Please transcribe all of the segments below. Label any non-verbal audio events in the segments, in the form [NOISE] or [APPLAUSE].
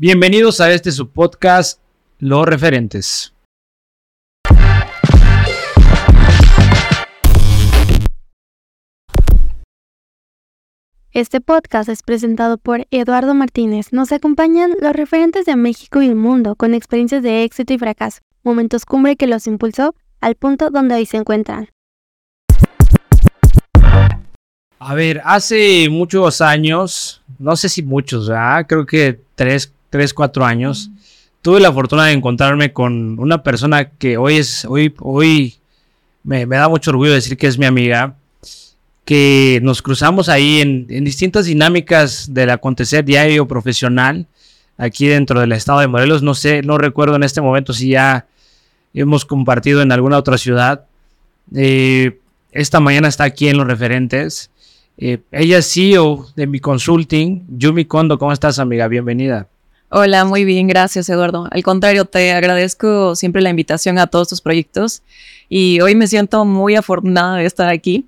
Bienvenidos a este su podcast, Los Referentes. Este podcast es presentado por Eduardo Martínez. Nos acompañan los referentes de México y el mundo con experiencias de éxito y fracaso, momentos cumbre que los impulsó al punto donde hoy se encuentran. A ver, hace muchos años, no sé si muchos, ¿verdad? creo que tres, tres, cuatro años, tuve la fortuna de encontrarme con una persona que hoy es, hoy, hoy me, me da mucho orgullo decir que es mi amiga, que nos cruzamos ahí en, en, distintas dinámicas del acontecer diario profesional aquí dentro del estado de Morelos. No sé, no recuerdo en este momento si ya hemos compartido en alguna otra ciudad. Eh, esta mañana está aquí en los referentes. Eh, ella es CEO de mi consulting, Yumi Kondo. ¿Cómo estás, amiga? Bienvenida. Hola, muy bien, gracias, Eduardo. Al contrario, te agradezco siempre la invitación a todos tus proyectos y hoy me siento muy afortunada de estar aquí,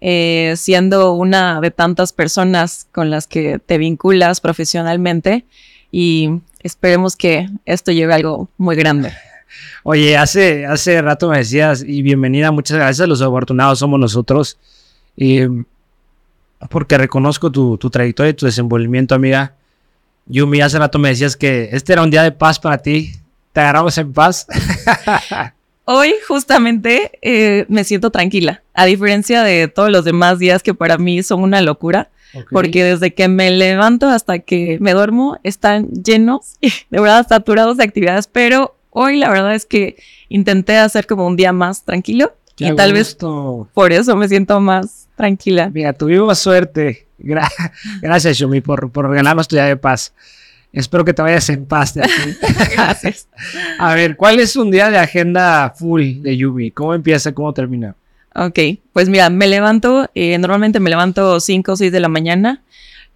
eh, siendo una de tantas personas con las que te vinculas profesionalmente y esperemos que esto lleve a algo muy grande. Oye, hace, hace rato me decías, y bienvenida, muchas gracias, los afortunados somos nosotros. Y porque reconozco tu, trayectoria y tu desenvolvimiento, amiga. Yumi, hace rato me decías que este era un día de paz para ti. ¿Te agarramos en paz? [LAUGHS] Hoy justamente eh, me siento tranquila, a diferencia de todos los demás días que para mí son una locura, porque desde que me levanto hasta que me duermo están llenos, [LAUGHS] de verdad saturados de actividades, pero hoy la verdad es que intenté hacer como un día más tranquilo y tal vez por eso me siento más tranquila. Mira, tuvimos suerte. [LAUGHS] gracias, Yumi, por, por regalarnos tu día de paz. Espero que te vayas en paz de aquí. [LAUGHS] Gracias. A ver, ¿cuál es un día de agenda full de Yumi? ¿Cómo empieza? ¿Cómo termina? Ok, pues mira, me levanto, eh, normalmente me levanto 5 o 6 de la mañana.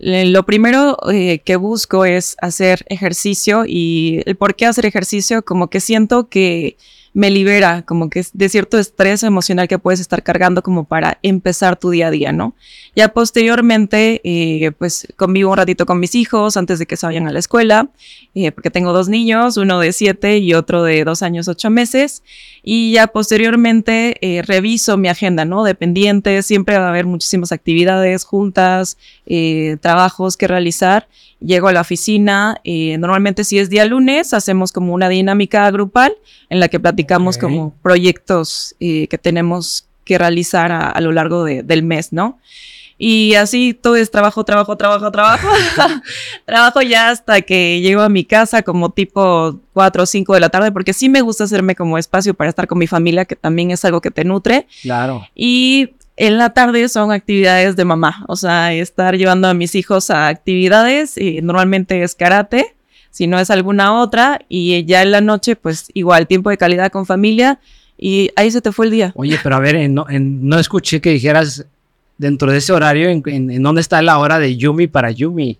Lo primero eh, que busco es hacer ejercicio y el por qué hacer ejercicio, como que siento que me libera como que de cierto estrés emocional que puedes estar cargando como para empezar tu día a día, ¿no? Ya posteriormente, eh, pues convivo un ratito con mis hijos antes de que se vayan a la escuela, eh, porque tengo dos niños, uno de siete y otro de dos años, ocho meses, y ya posteriormente eh, reviso mi agenda, ¿no? Dependiente, siempre va a haber muchísimas actividades, juntas, trabajos que realizar llego a la oficina, eh, normalmente si es día lunes, hacemos como una dinámica grupal en la que platicamos como proyectos eh, que tenemos que realizar a, lo largo del mes, ¿no? Y así todo es trabajo, trabajo, trabajo, trabajo. [LAUGHS] trabajo ya hasta que llego a mi casa como tipo 4 o 5 de la tarde, porque sí me gusta hacerme como espacio para estar con mi familia, que también es algo que te nutre. Claro. Y en la tarde son actividades de mamá, o sea, estar llevando a mis hijos a actividades, y normalmente es karate, si no es alguna otra, y ya en la noche, pues igual, tiempo de calidad con familia, y ahí se te fue el día. Oye, pero a ver, no, no escuché que dijeras dentro de ese horario, en, en dónde está la hora de Yumi para Yumi.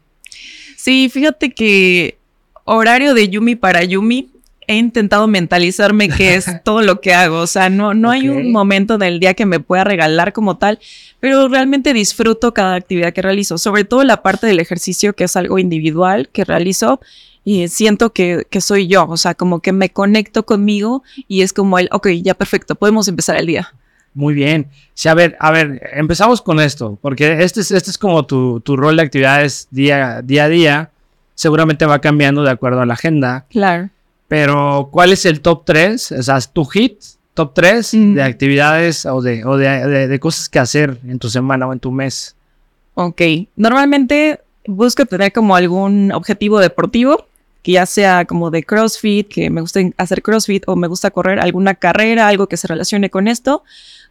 Sí, fíjate que horario de Yumi para Yumi he intentado mentalizarme que es [LAUGHS] todo lo que hago. O sea, no, no hay un momento del día que me pueda regalar como tal, pero realmente disfruto cada actividad que realizo, sobre todo la parte del ejercicio, que es algo individual que realizo. Y siento que, que soy yo, o sea, como que me conecto conmigo y es como el, ok, ya perfecto, podemos empezar el día. Muy bien. Sí, a ver, a ver, empezamos con esto, porque este es, este es como tu, tu rol de actividades día, día a día. Seguramente va cambiando de acuerdo a la agenda. Claro. Pero, ¿cuál es el top 3? O sea, tu hit, top 3 de actividades o, de, o de, de, cosas que hacer en tu semana o en tu mes. Ok, normalmente busco tener como algún objetivo deportivo, que ya sea como de CrossFit, que me gusta hacer CrossFit o me gusta correr alguna carrera, algo que se relacione con esto.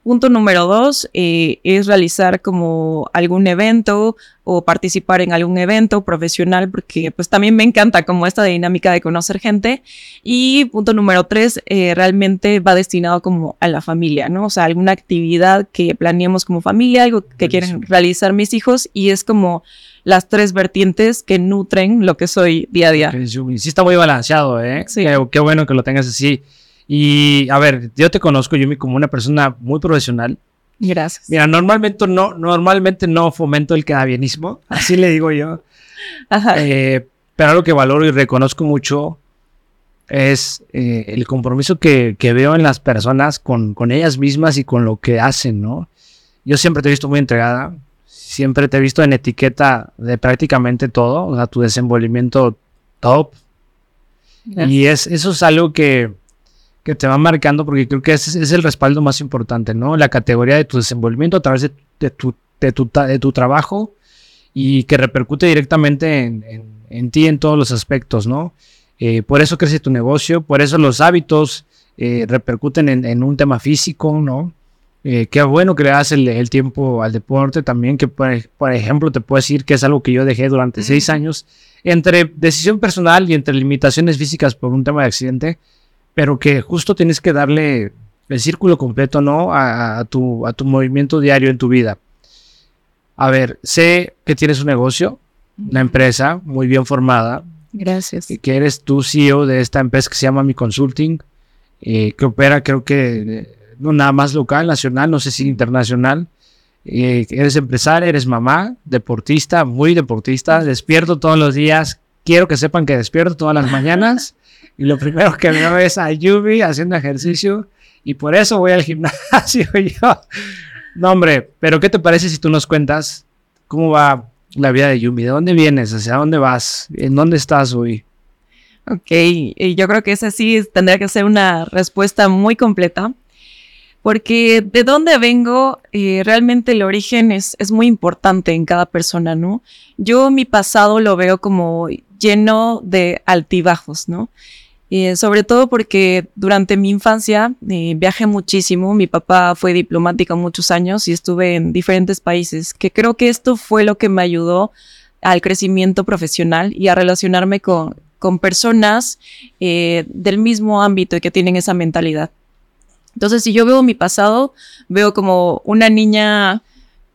Punto número dos eh, es realizar como algún evento o participar en algún evento profesional, porque pues también me encanta como esta dinámica de conocer gente. Y punto número tres, eh, realmente va destinado como a la familia, ¿no? O sea, alguna actividad que planeemos como familia, algo que quieren realizar mis hijos y es como las tres vertientes que nutren lo que soy día a día. Sí, está muy balanceado, ¿eh? Sí. qué bueno que lo tengas así. Y a ver, yo te conozco, Yumi, como una persona muy profesional. Gracias. Mira, normalmente no, normalmente no fomento el quedabienismo, así le digo yo. [LAUGHS] Ajá. Eh, pero algo que valoro y reconozco mucho es eh, el compromiso que, que, veo en las personas con, con ellas mismas y con lo que hacen, ¿no? Yo siempre te he visto muy entregada, siempre te he visto en etiqueta de prácticamente todo, o sea, tu desenvolvimiento top. Y es, eso es algo que, que, te va marcando porque creo que ese es el respaldo más importante, ¿no? La categoría de tu desenvolvimiento a través de, de, tu, de, tu, de tu, trabajo y que repercute directamente en, en, en ti en todos los aspectos, ¿no? Eh, por eso crece tu negocio, por eso los hábitos eh, repercuten en, en, un tema físico, ¿no? Eh, qué bueno que le das el, el, tiempo al deporte también, que por, por, ejemplo te puedo decir que es algo que yo dejé durante mm. seis años, entre decisión personal y entre limitaciones físicas por un tema de accidente, pero que justo tienes que darle el círculo completo, ¿no? A, a, tu, a tu movimiento diario en tu vida. A ver, sé que tienes un negocio, una empresa muy bien formada, Gracias. Que eres tú CEO de esta empresa que se llama Mi Consulting, eh, que opera creo que no nada más local, nacional, no sé si internacional. Eh, eres empresaria, eres mamá, deportista, muy deportista, despierto todos los días. Quiero que sepan que despierto todas las mañanas y lo primero que veo es a Yubi haciendo ejercicio y por eso voy al gimnasio [LAUGHS] yo. No, hombre, pero ¿qué te parece si tú nos cuentas cómo va la vida de Yumi? ¿De dónde vienes? ¿Hacia dónde vas? ¿En dónde estás hoy? Ok, y yo creo que esa sí tendría que ser una respuesta muy completa, porque de dónde vengo, eh, realmente el origen es, es muy importante en cada persona, ¿no? Yo mi pasado lo veo como lleno de altibajos, ¿no? Eh, sobre todo porque durante mi infancia eh, viajé muchísimo. Mi papá fue diplomático muchos años y estuve en diferentes países, que creo que esto fue lo que me ayudó al crecimiento profesional y a relacionarme con, con personas eh, del mismo ámbito y que tienen esa mentalidad. Entonces, si yo veo mi pasado, veo como una niña,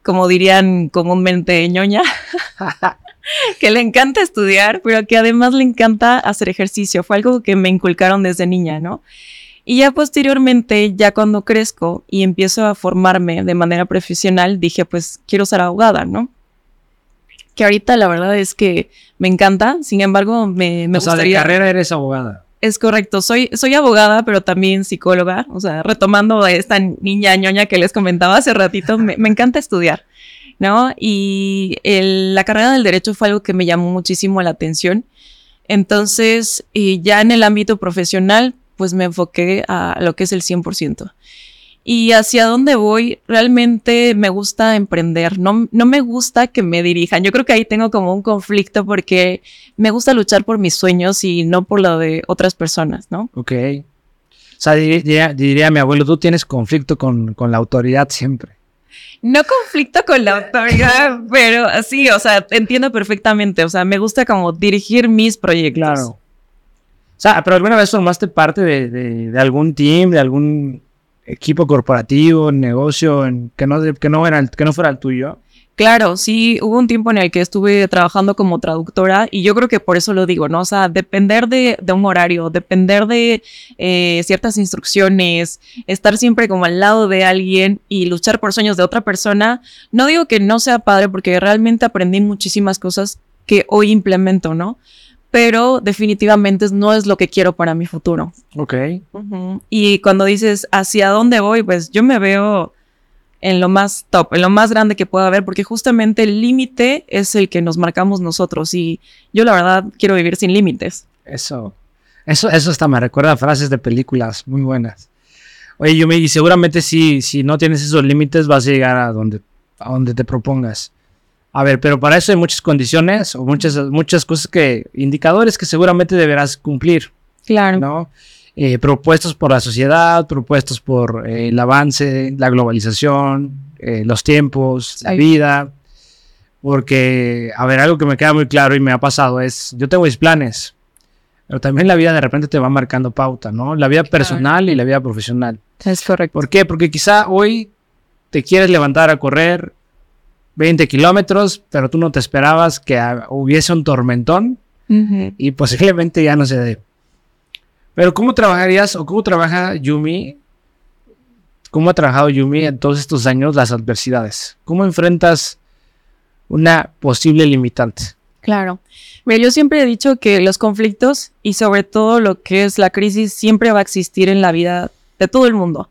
como dirían comúnmente, ñoña. [LAUGHS] [LAUGHS] que le encanta estudiar, pero que además le encanta hacer ejercicio. Fue algo que me inculcaron desde niña, ¿no? Y ya posteriormente, ya cuando crezco y empiezo a formarme de manera profesional, dije, pues quiero ser abogada, ¿no? Que ahorita la verdad es que me encanta, sin embargo, me, me o sea, de carrera eres abogada. Es correcto, soy, soy abogada, pero también psicóloga. O sea, retomando a esta niña ñoña que les comentaba hace ratito, me, me encanta estudiar. ¿No? Y la carrera del derecho fue algo que me llamó muchísimo la atención. Entonces, y ya en el ámbito profesional, pues me enfoqué a lo que es el 100%. Y hacia dónde voy, realmente me gusta emprender, no, no me gusta que me dirijan. Yo creo que ahí tengo como un conflicto porque me gusta luchar por mis sueños y no por lo de otras personas, ¿no? Ok. O sea, diría, diría mi abuelo, tú tienes conflicto con, con la autoridad siempre no conflicto con la autoridad, [LAUGHS] pero sí, o sea, entiendo perfectamente. O sea, me gusta como dirigir mis proyectos. Claro. O sea, pero alguna vez formaste parte de, de, de algún team, de algún equipo corporativo, negocio, en, que, no, que, no era, que no fuera el tuyo. Claro, sí, hubo un tiempo en el que estuve trabajando como traductora y yo creo que por eso lo digo, ¿no? O sea, depender de, de un horario, depender de eh, ciertas instrucciones, estar siempre como al lado de alguien y luchar por sueños de otra persona, no digo que no sea padre porque realmente aprendí muchísimas cosas que hoy implemento, ¿no? Pero definitivamente no es lo que quiero para mi futuro. Ok. Uh -huh. Y cuando dices, ¿hacia dónde voy? Pues yo me veo en lo más top, en lo más grande que pueda haber, porque justamente el límite es el que nos marcamos nosotros y yo la verdad quiero vivir sin límites. Eso, eso, eso hasta me recuerda a frases de películas muy buenas. Oye, yo me y seguramente si, si no tienes esos límites vas a llegar a donde, a donde te propongas. A ver, pero para eso hay muchas condiciones o muchas, muchas cosas que, indicadores que seguramente deberás cumplir. Claro. ¿no? Eh, propuestos por la sociedad, propuestos por eh, el avance, la globalización, eh, los tiempos, la vida. Porque, a ver, algo que me queda muy claro y me ha pasado es, yo tengo mis planes, pero también la vida de repente te va marcando pauta, ¿no? La vida personal y la vida profesional. Es correcto. ¿Por qué? Porque quizá hoy te quieres levantar a correr 20 kilómetros, pero tú no te esperabas que hubiese un tormentón uh -huh. y posiblemente ya no se dé. Pero ¿cómo trabajarías o cómo trabaja Yumi? ¿Cómo ha trabajado Yumi en todos estos años las adversidades? ¿Cómo enfrentas una posible limitante? Claro. Mira, yo siempre he dicho que los conflictos y sobre todo lo que es la crisis siempre va a existir en la vida de todo el mundo,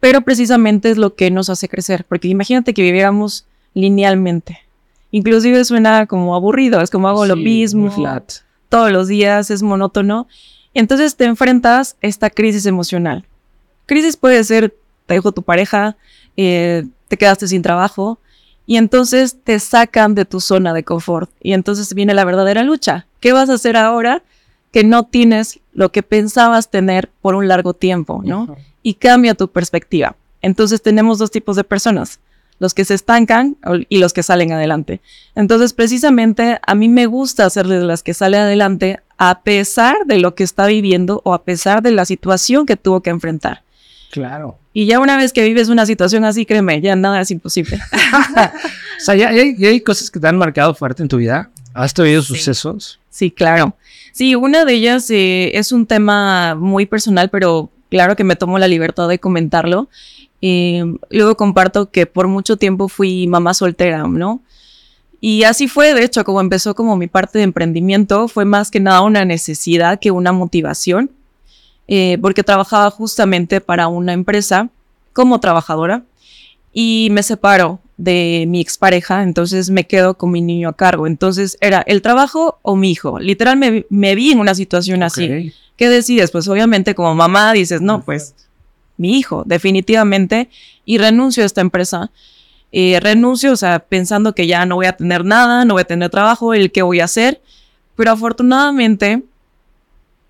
pero precisamente es lo que nos hace crecer, porque imagínate que viviéramos linealmente. Inclusive suena como aburrido, es como hago lo mismo todos los días, es monótono. Entonces te enfrentas a esta crisis emocional. Crisis puede ser, te dejó tu pareja, eh, te quedaste sin trabajo, y entonces te sacan de tu zona de confort. Y entonces viene la verdadera lucha. ¿Qué vas a hacer ahora que no tienes lo que pensabas tener por un largo tiempo, ¿no? Y cambia tu perspectiva. Entonces tenemos dos tipos de personas, los que se estancan y los que salen adelante. Entonces precisamente a mí me gusta ser de las que sale adelante a pesar de lo que está viviendo o a pesar de la situación que tuvo que enfrentar. Claro. Y ya una vez que vives una situación así, créeme, ya nada es imposible. [LAUGHS] o sea, ya, hay, cosas que te han marcado fuerte en tu vida. ¿Has tenido sucesos? Sí, claro. Sí, una de ellas eh, es un tema muy personal, pero claro que me tomo la libertad de comentarlo. luego comparto que por mucho tiempo fui mamá soltera, ¿no? Y así fue, de hecho, como empezó como mi parte de emprendimiento, fue más que nada una necesidad que una motivación eh, porque trabajaba justamente para una empresa como trabajadora y me separo de mi expareja, entonces me quedo con mi niño a cargo. Entonces era el trabajo o mi hijo. Literal me, vi en una situación así. ¿Qué decides? Pues obviamente como mamá dices, no, pues mi hijo, definitivamente, y renuncio a esta empresa. Eh, renuncio, o sea, pensando que ya no voy a tener nada, no voy a tener trabajo, el que voy a hacer. Pero afortunadamente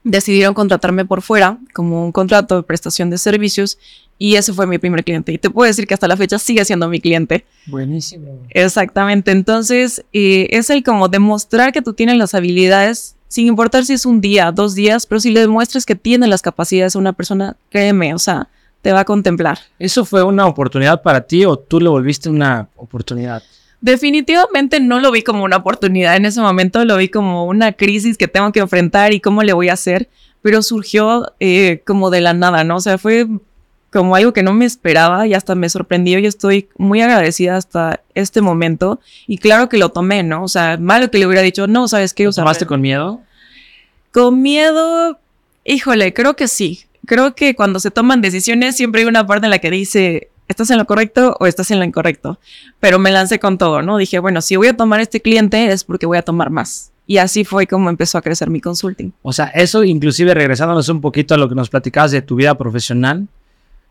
decidieron contratarme por fuera como un contrato de prestación de servicios y ese fue mi primer cliente. Y te puedo decir que hasta la fecha sigue siendo mi cliente. Buenísimo. Exactamente. Entonces, eh, es el como demostrar que tú tienes las habilidades, sin importar si es un día, dos días, pero si le demuestras que tienes las capacidades a una persona, créeme, o sea, te va a contemplar. ¿Eso fue una oportunidad para ti o tú lo volviste una oportunidad? Definitivamente no lo vi como una oportunidad en ese momento, lo vi como una crisis que tengo que enfrentar y cómo le voy a hacer, pero surgió eh, como de la nada, ¿no? O sea, fue como algo que no me esperaba y hasta me sorprendió y estoy muy agradecida hasta este momento. Y claro que lo tomé, ¿no? O sea, malo que le hubiera dicho, no, ¿sabes qué? O ¿Tomaste con miedo? Con miedo, híjole, creo que sí. Creo que cuando se toman decisiones siempre hay una parte en la que dice, ¿estás en lo correcto o estás en lo incorrecto? Pero me lancé con todo, ¿no? Dije, bueno, si voy a tomar este cliente es porque voy a tomar más. Y así fue como empezó a crecer mi consulting. O sea, eso inclusive regresándonos un poquito a lo que nos platicabas de tu vida profesional,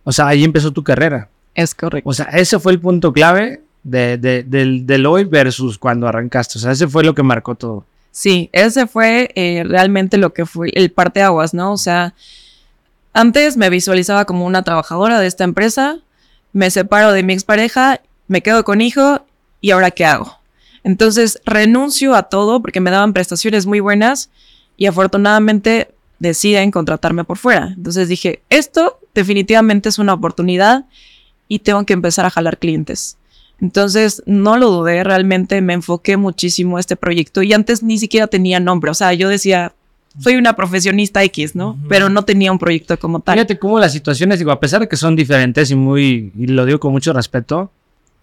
o sea, ahí empezó tu carrera. Es correcto. O sea, ese fue el punto clave de, del, hoy versus cuando arrancaste. O sea, ese fue lo que marcó todo. Sí, ese fue eh, realmente lo que fue el parteaguas, ¿no? O sea, antes me visualizaba como una trabajadora de esta empresa, me separo de mi expareja, me quedo con hijo y ahora qué hago. Entonces renuncio a todo porque me daban prestaciones muy buenas y afortunadamente deciden contratarme por fuera. Entonces dije, esto definitivamente es una oportunidad y tengo que empezar a jalar clientes. Entonces no lo dudé, realmente me enfoqué muchísimo a este proyecto y antes ni siquiera tenía nombre, o sea, yo decía, soy una profesionista X, ¿no? Pero no tenía un proyecto como tal. Fíjate cómo las situaciones, digo, a pesar de que son diferentes y muy, y lo digo con mucho respeto,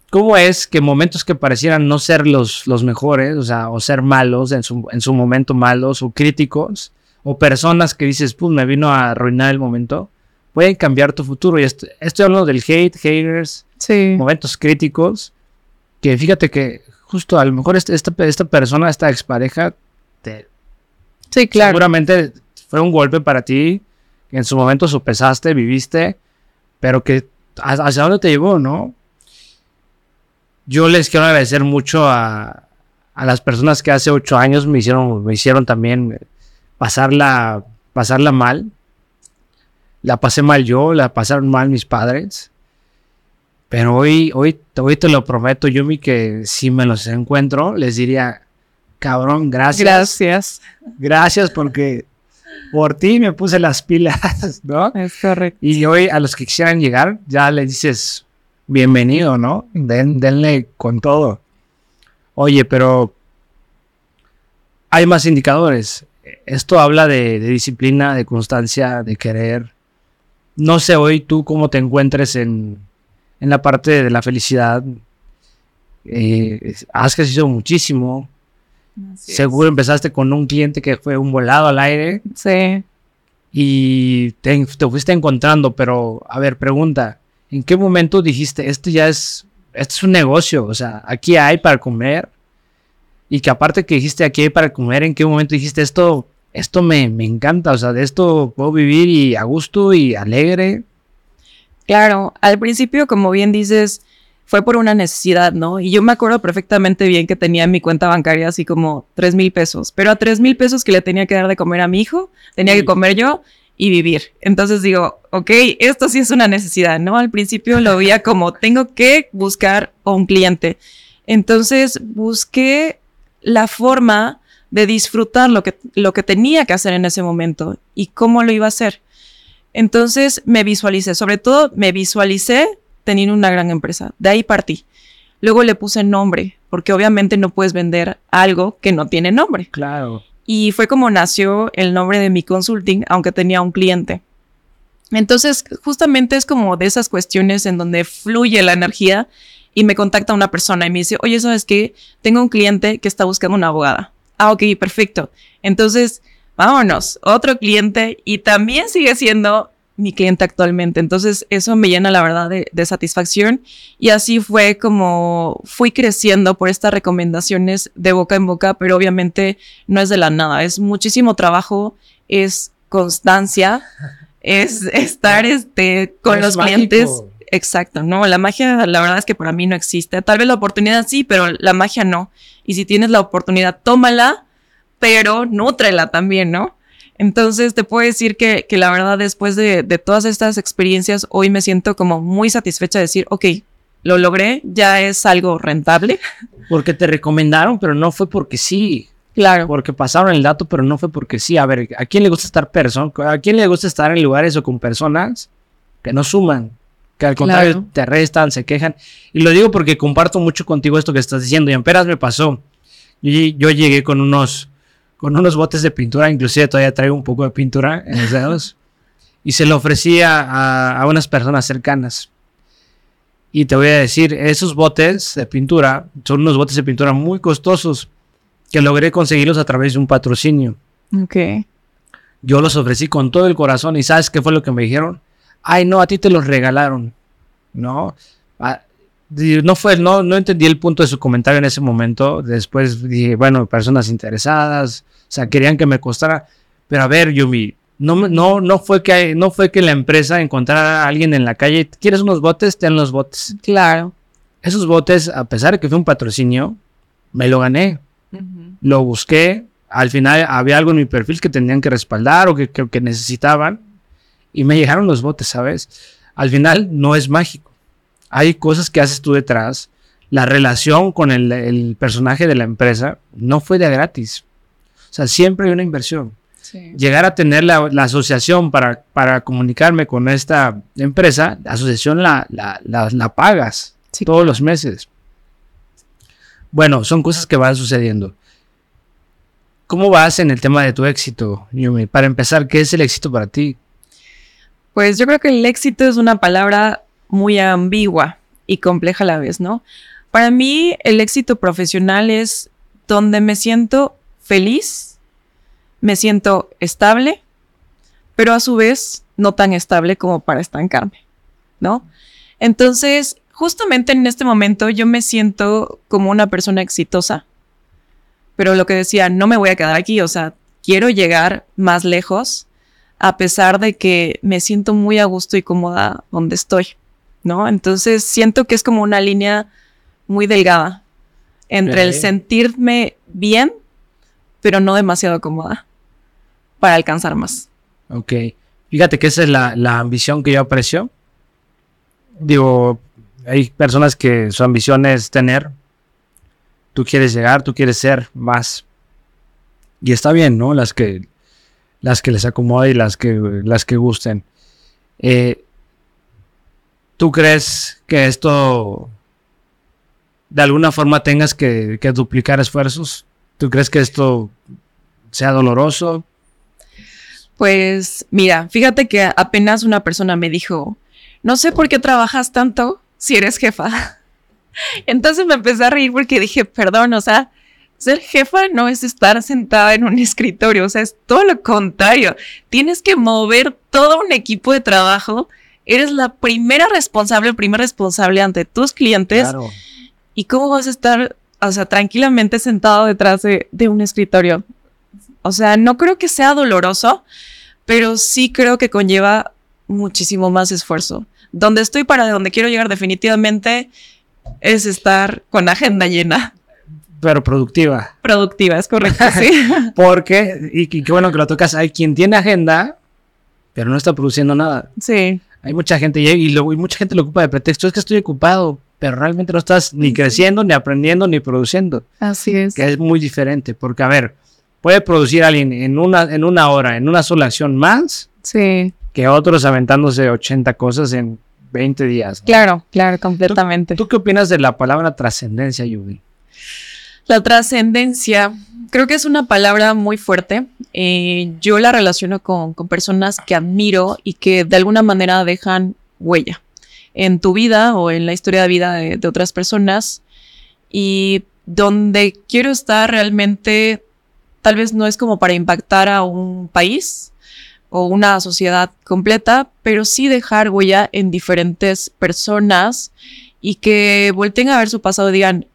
¿cómo es que momentos que parecieran no ser los, los mejores, o sea, o ser malos en su, en su momento malos o críticos, o personas que dices, pues me vino a arruinar el momento, pueden cambiar tu futuro? Y estoy, hablando del hate, haters, momentos críticos, que fíjate que justo a lo mejor este, esta, esta persona, esta expareja, te Sí, claro. Seguramente fue un golpe para ti, en su momento sopesaste, viviste, pero que hacia dónde te llevó, ¿no? Yo les quiero agradecer mucho a, las personas que hace ocho años me hicieron, me hicieron también pasarla, pasarla mal. La pasé mal yo, la pasaron mal mis padres. Pero hoy, hoy, hoy te lo prometo, Yumi, que si me los encuentro, les diría, cabrón, gracias. Gracias. Gracias porque por ti me puse las pilas, [LAUGHS] ¿no? Es correcto. Y hoy a los que quisieran llegar, ya le dices, bienvenido, ¿no? denle con todo. Oye, pero hay más indicadores. Esto habla de, disciplina, de constancia, de querer. No sé hoy tú cómo te encuentres en, en la parte de la felicidad. Eh, has crecido muchísimo Seguro empezaste con un cliente que fue un volado al aire. Sí. Y te, te, fuiste encontrando, pero a ver, pregunta, ¿en qué momento dijiste, esto ya es, esto es un negocio? O sea, aquí hay para comer. Y que aparte que dijiste, aquí hay para comer, ¿en qué momento dijiste, esto, esto me, me encanta? O sea, de esto puedo vivir y a gusto y alegre. Claro, al principio, como bien dices, fue por una necesidad, ¿no? Y yo me acuerdo perfectamente bien que tenía en mi cuenta bancaria así como tres mil pesos, pero a tres mil pesos que le tenía que dar de comer a mi hijo, tenía que comer yo y vivir. Entonces digo, ok, esto sí es una necesidad, ¿no? Al principio lo veía [LAUGHS] como tengo que buscar un cliente. Entonces busqué la forma de disfrutar lo que, lo que tenía que hacer en ese momento y cómo lo iba a hacer. Entonces me visualicé, sobre todo me visualicé teniendo una gran empresa. De ahí partí. Luego le puse nombre, porque obviamente no puedes vender algo que no tiene nombre. Claro. Y fue como nació el nombre de mi consulting, aunque tenía un cliente. Entonces, justamente es como de esas cuestiones en donde fluye la energía y me contacta una persona y me dice, oye, ¿sabes qué? Tengo un cliente que está buscando una abogada. Ah, ok, perfecto. Entonces, vámonos, otro cliente y también sigue siendo mi cliente actualmente. Entonces eso me llena la verdad de, satisfacción y así fue como fui creciendo por estas recomendaciones de boca en boca, pero obviamente no es de la nada, es muchísimo trabajo, es constancia, es estar este, con los clientes. Exacto, no, la magia la verdad es que para mí no existe. Tal vez la oportunidad sí, pero la magia no. Y si tienes la oportunidad, tómala, pero nútrela también, ¿no? Entonces te puedo decir que, la verdad después de, todas estas experiencias hoy me siento como muy satisfecha de decir, ok, lo logré, ya es algo rentable. Porque te recomendaron, pero no fue porque sí. Claro. Porque pasaron el dato, pero no fue porque sí. A ver, ¿a quién le gusta estar persona? ¿A quién le gusta estar en lugares o con personas que no suman? Que al contrario te restan, se quejan. Y lo digo porque comparto mucho contigo esto que estás diciendo. Y en Peras me pasó. yo llegué con unos con unos botes de pintura, inclusive todavía traigo un poco de pintura en los dedos, [LAUGHS] y se lo ofrecía a, a unas personas cercanas. Y te voy a decir, esos botes de pintura son unos botes de pintura muy costosos que logré conseguirlos a través de un patrocinio. Ok. Yo los ofrecí con todo el corazón y ¿sabes qué fue lo que me dijeron? Ay, no, a ti te los regalaron. No, no fue, no, no entendí el punto de su comentario en ese momento. Después dije, bueno, personas interesadas, o sea, querían que me costara. Pero a ver, Yumi, no, no, no, fue que, no fue que la empresa encontrara a alguien en la calle, ¿quieres unos botes? Ten los botes. Claro. Esos botes, a pesar de que fue un patrocinio, me lo gané. Lo busqué. Al final había algo en mi perfil que tenían que respaldar o que, que necesitaban. Y me llegaron los botes, ¿sabes? Al final no es mágico hay cosas que haces tú detrás. La relación con el, personaje de la empresa no fue de gratis. O sea, siempre hay una inversión. Llegar a tener la, asociación para, para, comunicarme con esta empresa, la asociación la, la, pagas todos los meses. Bueno, son cosas que van sucediendo. ¿Cómo vas en el tema de tu éxito, Yumi? Para empezar, ¿qué es el éxito para ti? Pues yo creo que el éxito es una palabra muy ambigua y compleja a la vez, ¿no? Para mí el éxito profesional es donde me siento feliz, me siento estable, pero a su vez no tan estable como para estancarme, ¿no? Entonces, justamente en este momento yo me siento como una persona exitosa, pero lo que decía, no me voy a quedar aquí, o sea, quiero llegar más lejos, a pesar de que me siento muy a gusto y cómoda donde estoy. ¿No? Entonces siento que es como una línea muy delgada entre el sentirme bien, pero no demasiado cómoda para alcanzar más. Ok. Fíjate que esa es la, la ambición que yo aprecio. Digo, hay personas que su ambición es tener. Tú quieres llegar, tú quieres ser más. Y está bien, ¿no? Las que, las que les acomode y las que, las que gusten. Eh, ¿Tú crees que esto de alguna forma tengas que, duplicar esfuerzos? ¿Tú crees que esto sea doloroso? Pues mira, fíjate que apenas una persona me dijo, no sé por qué trabajas tanto si eres jefa. [LAUGHS] Entonces me empecé a reír porque dije, perdón, o sea, ser jefa no es estar sentada en un [LAUGHS] escritorio, o sea, es todo lo contrario. Tienes que mover todo un equipo de trabajo. Eres la primera responsable, el primer responsable ante tus clientes. Claro. ¿Y cómo vas a estar, o sea, tranquilamente sentado detrás de, de un escritorio? O sea, no creo que sea doloroso, pero sí creo que conlleva muchísimo más esfuerzo. Donde estoy para donde quiero llegar definitivamente es estar con agenda llena. Pero productiva. Productiva, es correcto, [LAUGHS] sí. Porque, y, y qué bueno que lo tocas, hay quien tiene agenda, pero no está produciendo nada. sí, Hay mucha gente, y, lo- y mucha gente lo ocupa de pretexto, es que estoy ocupado, pero realmente no estás ni creciendo, ni aprendiendo, ni produciendo, así es. que es muy diferente, porque a ver, puede producir alguien en una, en una hora, en una sola acción más, Sí, que otros aventándose 80 cosas en 20 días. ¿no? claro, claro, completamente. ¿Tú qué opinas de la palabra trascendencia, Yubi? La trascendencia, creo que es una palabra muy fuerte. Eh, yo la relaciono con, con personas que admiro y que de alguna manera dejan huella en tu vida o en la historia de vida de, de otras personas. Y donde quiero estar realmente, tal vez no es como para impactar a un país o una sociedad completa, pero sí dejar huella en diferentes personas y que volteen a ver su pasado y digan,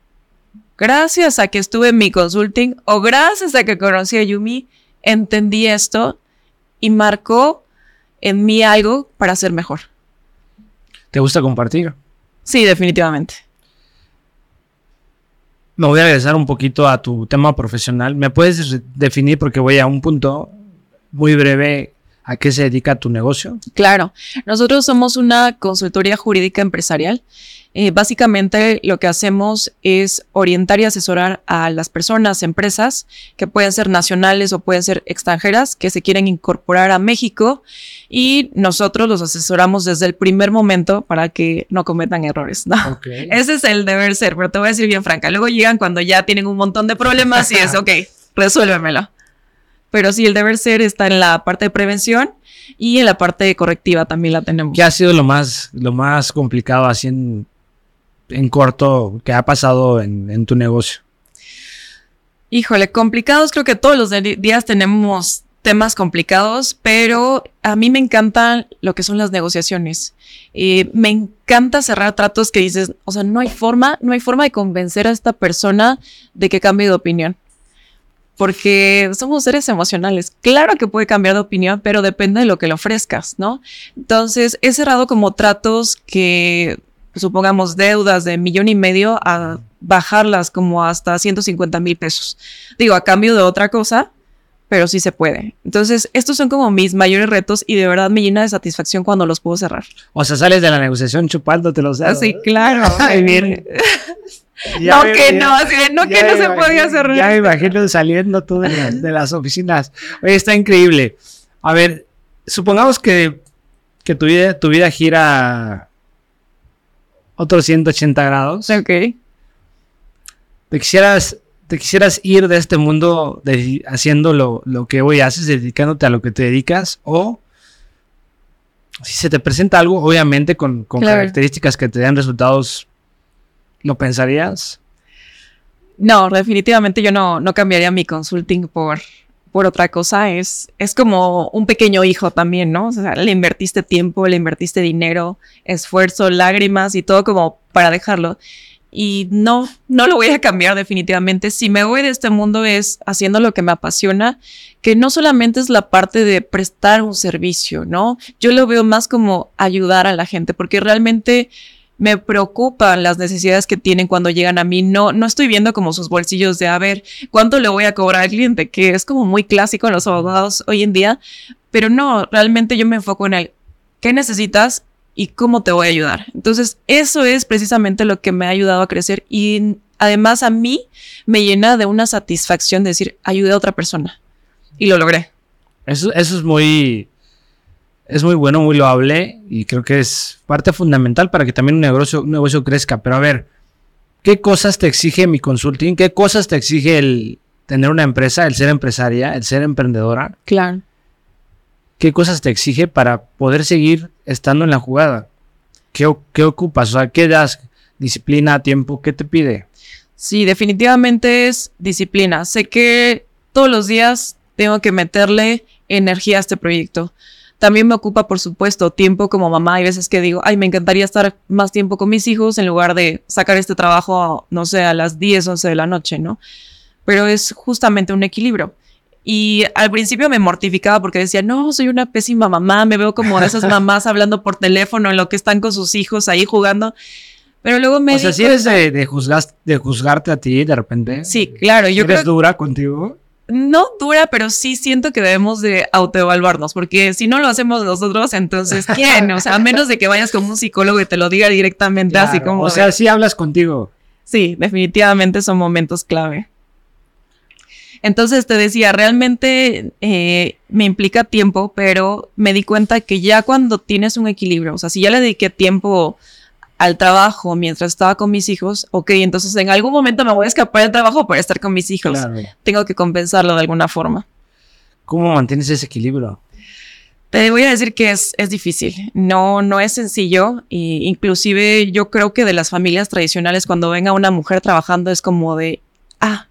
gracias a que estuve en mi consulting o gracias a que conocí a Yumi, entendí esto y marcó en mí algo para ser mejor. ¿Te gusta compartir? Sí, definitivamente. Me voy a regresar un poquito a tu tema profesional. ¿Me puedes definir, porque voy a un punto muy breve, a qué se dedica tu negocio? Claro, nosotros somos una consultoría jurídica empresarial. Eh, básicamente lo que hacemos es orientar y asesorar a las personas, empresas, que pueden ser nacionales o pueden ser extranjeras, que se quieren incorporar a México y nosotros los asesoramos desde el primer momento para que no cometan errores, ¿no? Ok. [LAUGHS] Ese es el deber ser, pero te voy a decir bien franca. Luego llegan cuando ya tienen un montón de problemas y es, [LAUGHS] ok, resuélvemelo. Pero sí, el deber ser está en la parte de prevención y en la parte correctiva también la tenemos. ¿Qué ha sido lo más, lo más complicado así en, corto que ha pasado en, tu negocio? Híjole, complicados, creo que todos los días tenemos temas complicados, pero a mí me encantan lo que son las negociaciones. Me encanta cerrar tratos que dices, o sea, no hay forma, no hay forma de convencer a esta persona de que cambie de opinión. Porque somos seres emocionales. Claro que puede cambiar de opinión, pero depende de lo que le ofrezcas, ¿no? Entonces, he cerrado como tratos que, supongamos, deudas de millón y medio a bajarlas como hasta 150 mil pesos. Digo, a cambio de otra cosa, pero sí se puede. Entonces, estos son como mis mayores retos y de verdad me llena de satisfacción cuando los puedo cerrar. O sea, sales de la negociación chupándote los dedos. Así, claro. [LAUGHS] Ay, bien. [LAUGHS] no que no, así de, no que no se podía cerrar. Ya me imagino saliendo tú de las, de las oficinas. Oye, está increíble. A ver, supongamos que, que tu, vida, tu vida gira otros 180 grados. Ok. Te quisieras, te quisieras ir de este mundo de- haciendo lo, lo que hoy haces, dedicándote a lo que te dedicas, o si se te presenta algo, obviamente con, con Claro. características que te den resultados, ¿lo pensarías? No, definitivamente yo no, no cambiaría mi consulting por, por otra cosa. Es, es como un pequeño hijo también, ¿no? O sea, le invertiste tiempo, le invertiste dinero, esfuerzo, lágrimas y todo como para dejarlo. Y no, no lo voy a cambiar definitivamente. Si me voy de este mundo es haciendo lo que me apasiona, que no solamente es la parte de prestar un servicio, ¿no? Yo lo veo más como ayudar a la gente, porque realmente me preocupan las necesidades que tienen cuando llegan a mí. No, no estoy viendo como sus bolsillos de a ver cuánto le voy a cobrar al cliente, que es como muy clásico en los abogados hoy en día. Pero no, realmente yo me enfoco en el qué necesitas y cómo te voy a ayudar. Entonces, eso es precisamente lo que me ha ayudado a crecer y además a mí me llena de una satisfacción de decir, ayudé a otra persona y lo logré. Eso, eso es muy, es muy bueno, muy loable y creo que es parte fundamental para que también un negocio, un negocio crezca. Pero a ver, ¿qué cosas te exige mi consulting? ¿Qué cosas te exige el tener una empresa, el ser empresaria, el ser emprendedora? Claro. ¿Qué cosas te exige para poder seguir estando en la jugada? ¿Qué, qué ocupas? O sea, ¿qué das? ¿Disciplina, tiempo? ¿Qué te pide? Sí, definitivamente es disciplina. Sé que todos los días tengo que meterle energía a este proyecto. También me ocupa, por supuesto, tiempo como mamá. Hay veces que digo, ay, me encantaría estar más tiempo con mis hijos en lugar de sacar este trabajo, no sé, a las 10, 11 de la noche, ¿no? Pero es justamente un equilibrio. Y al principio me mortificaba porque decía, no, soy una pésima mamá, me veo como esas mamás hablando por teléfono en lo que están con sus hijos ahí jugando. Pero luego me... O sea, si eres de, de, de juzgarte a ti de repente. Sí, claro. Yo ¿Eres dura contigo? No dura, pero sí siento que debemos de autoevaluarnos, porque si no lo hacemos nosotros, entonces ¿quién? O sea, a menos de que vayas con un psicólogo y te lo diga directamente así como... O sea, sí hablas contigo. Sí, definitivamente son momentos clave. Entonces te decía, realmente eh, me implica tiempo, pero me di cuenta que ya cuando tienes un equilibrio, o sea, si ya le dediqué tiempo al trabajo mientras estaba con mis hijos, ok, entonces en algún momento me voy a escapar del trabajo para estar con mis hijos. Tengo que compensarlo de alguna forma. ¿Cómo mantienes ese equilibrio? Te voy a decir que es, es difícil, no, no es sencillo. Y inclusive yo creo que de las familias tradicionales, cuando venga una mujer trabajando, es como de, ah,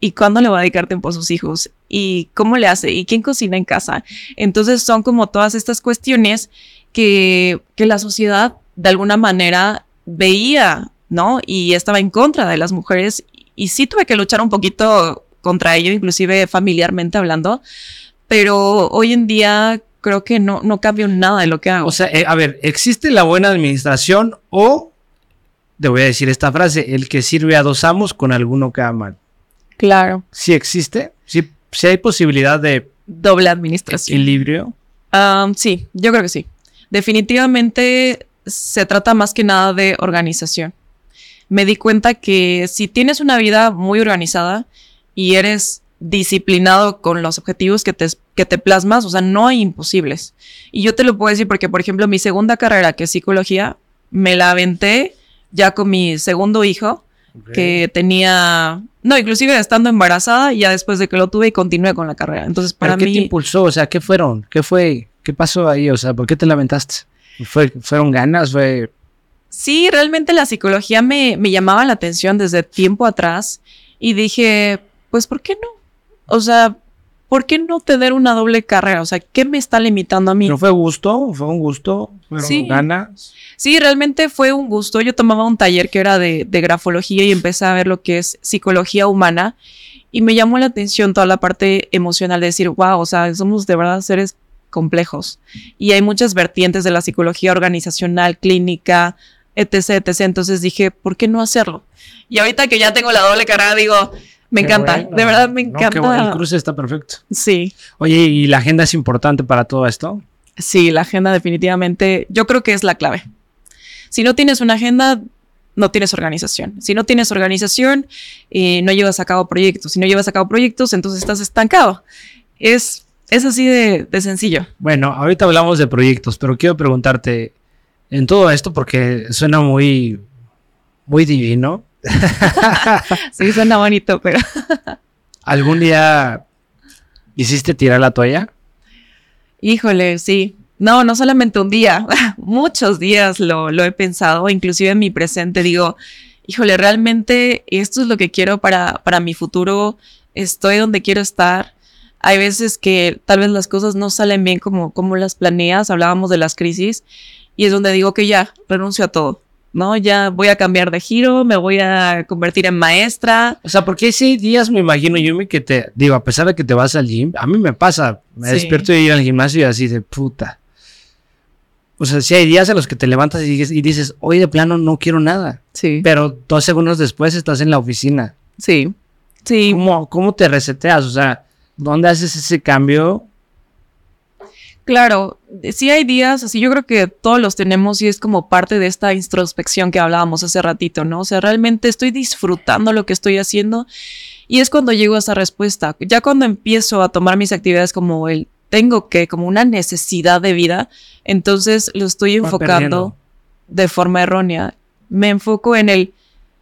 ¿Y cuándo le va a dedicar tiempo a sus hijos? ¿Y cómo le hace? ¿Y quién cocina en casa? Entonces son como todas estas cuestiones que, que la sociedad de alguna manera veía, ¿no? Y estaba en contra de las mujeres. Y sí tuve que luchar un poquito contra ello, inclusive familiarmente hablando. Pero hoy en día creo que no, no cambio nada de lo que hago. O sea, eh, a ver, ¿existe la buena administración o, te voy a decir esta frase, el que sirve a dos amos con alguno queda mal? Claro. Si existe, si, si hay posibilidad de... Doble administración. Equilibrio. sí, yo creo que sí. Definitivamente se trata más que nada de organización. Me di cuenta que si tienes una vida muy organizada y eres disciplinado con los objetivos que te, que te plasmas, o sea, no hay imposibles. Y yo te lo puedo decir porque, por ejemplo, mi segunda carrera, que es psicología, me la aventé ya con mi segundo hijo que tenía, no, inclusive estando embarazada, ya después de que lo tuve y continué con la carrera. Entonces, para qué mí... te impulsó? O sea, ¿qué fueron? ¿Qué fue? ¿Qué pasó ahí? O sea, ¿por qué te lamentaste? ¿Fue, ¿Fueron ganas? ¿Fue...? Sí, realmente la psicología me, me llamaba la atención desde tiempo atrás y dije, pues, ¿por qué no? O sea, ¿por qué no tener una doble carrera? O sea, ¿qué me está limitando a mí? ¿No fue gusto? ¿Fue un gusto? ¿Fueron sí. ganas? Sí, realmente fue un gusto. Yo tomaba un taller que era de, grafología y empecé a ver lo que es psicología humana y me llamó la atención toda la parte emocional de decir, wow, o sea, somos de verdad seres complejos y hay muchas vertientes de la psicología organizacional, clínica, etc, etc. Entonces dije, ¿por qué no hacerlo? Y ahorita que ya tengo la doble carrera, digo, me encanta, de verdad me encanta. No, el cruce está perfecto. Sí. Oye, ¿y la agenda es importante para todo esto? Sí, la agenda definitivamente, yo creo que es la clave. Si no tienes una agenda, no tienes organización. Si no tienes organización, eh, no llevas a cabo proyectos. Si no llevas a cabo proyectos, entonces estás estancado. Es, es así de, de sencillo. Bueno, ahorita hablamos de proyectos, pero quiero preguntarte en todo esto porque suena muy, muy divino. [LAUGHS] sí, suena bonito, pero. [LAUGHS] ¿Algún día hiciste tirar la toalla? Híjole, sí. No, no solamente un día, [LAUGHS] muchos días lo, lo he pensado, inclusive en mi presente digo, híjole, realmente esto es lo que quiero para, para mi futuro, estoy donde quiero estar. Hay veces que tal vez las cosas no salen bien como, como las planeas, hablábamos de las crisis, y es donde digo que ya, renuncio a todo. ¿no? Ya voy a cambiar de giro, me voy a convertir en maestra. O sea, porque ese días me imagino, Yumi, que te, digo, a pesar de que te vas al gym, a mí me pasa, me despierto y ir al gimnasio y así de puta. O sea, si hay días en los que te levantas y, y dices, hoy de plano no quiero nada. Sí. Pero dos segundos después estás en la oficina. Sí. Sí. ¿Cómo, cómo te reseteas? O sea, ¿dónde haces ese cambio? Claro, sí hay días, así yo creo que todos los tenemos y es como parte de esta introspección que hablábamos hace ratito, ¿no? O sea, realmente estoy disfrutando lo que estoy haciendo y es cuando llego a esa respuesta. Ya cuando empiezo a tomar mis actividades como el tengo que, como una necesidad de vida, entonces lo estoy enfocando de forma errónea. Me enfoco en el,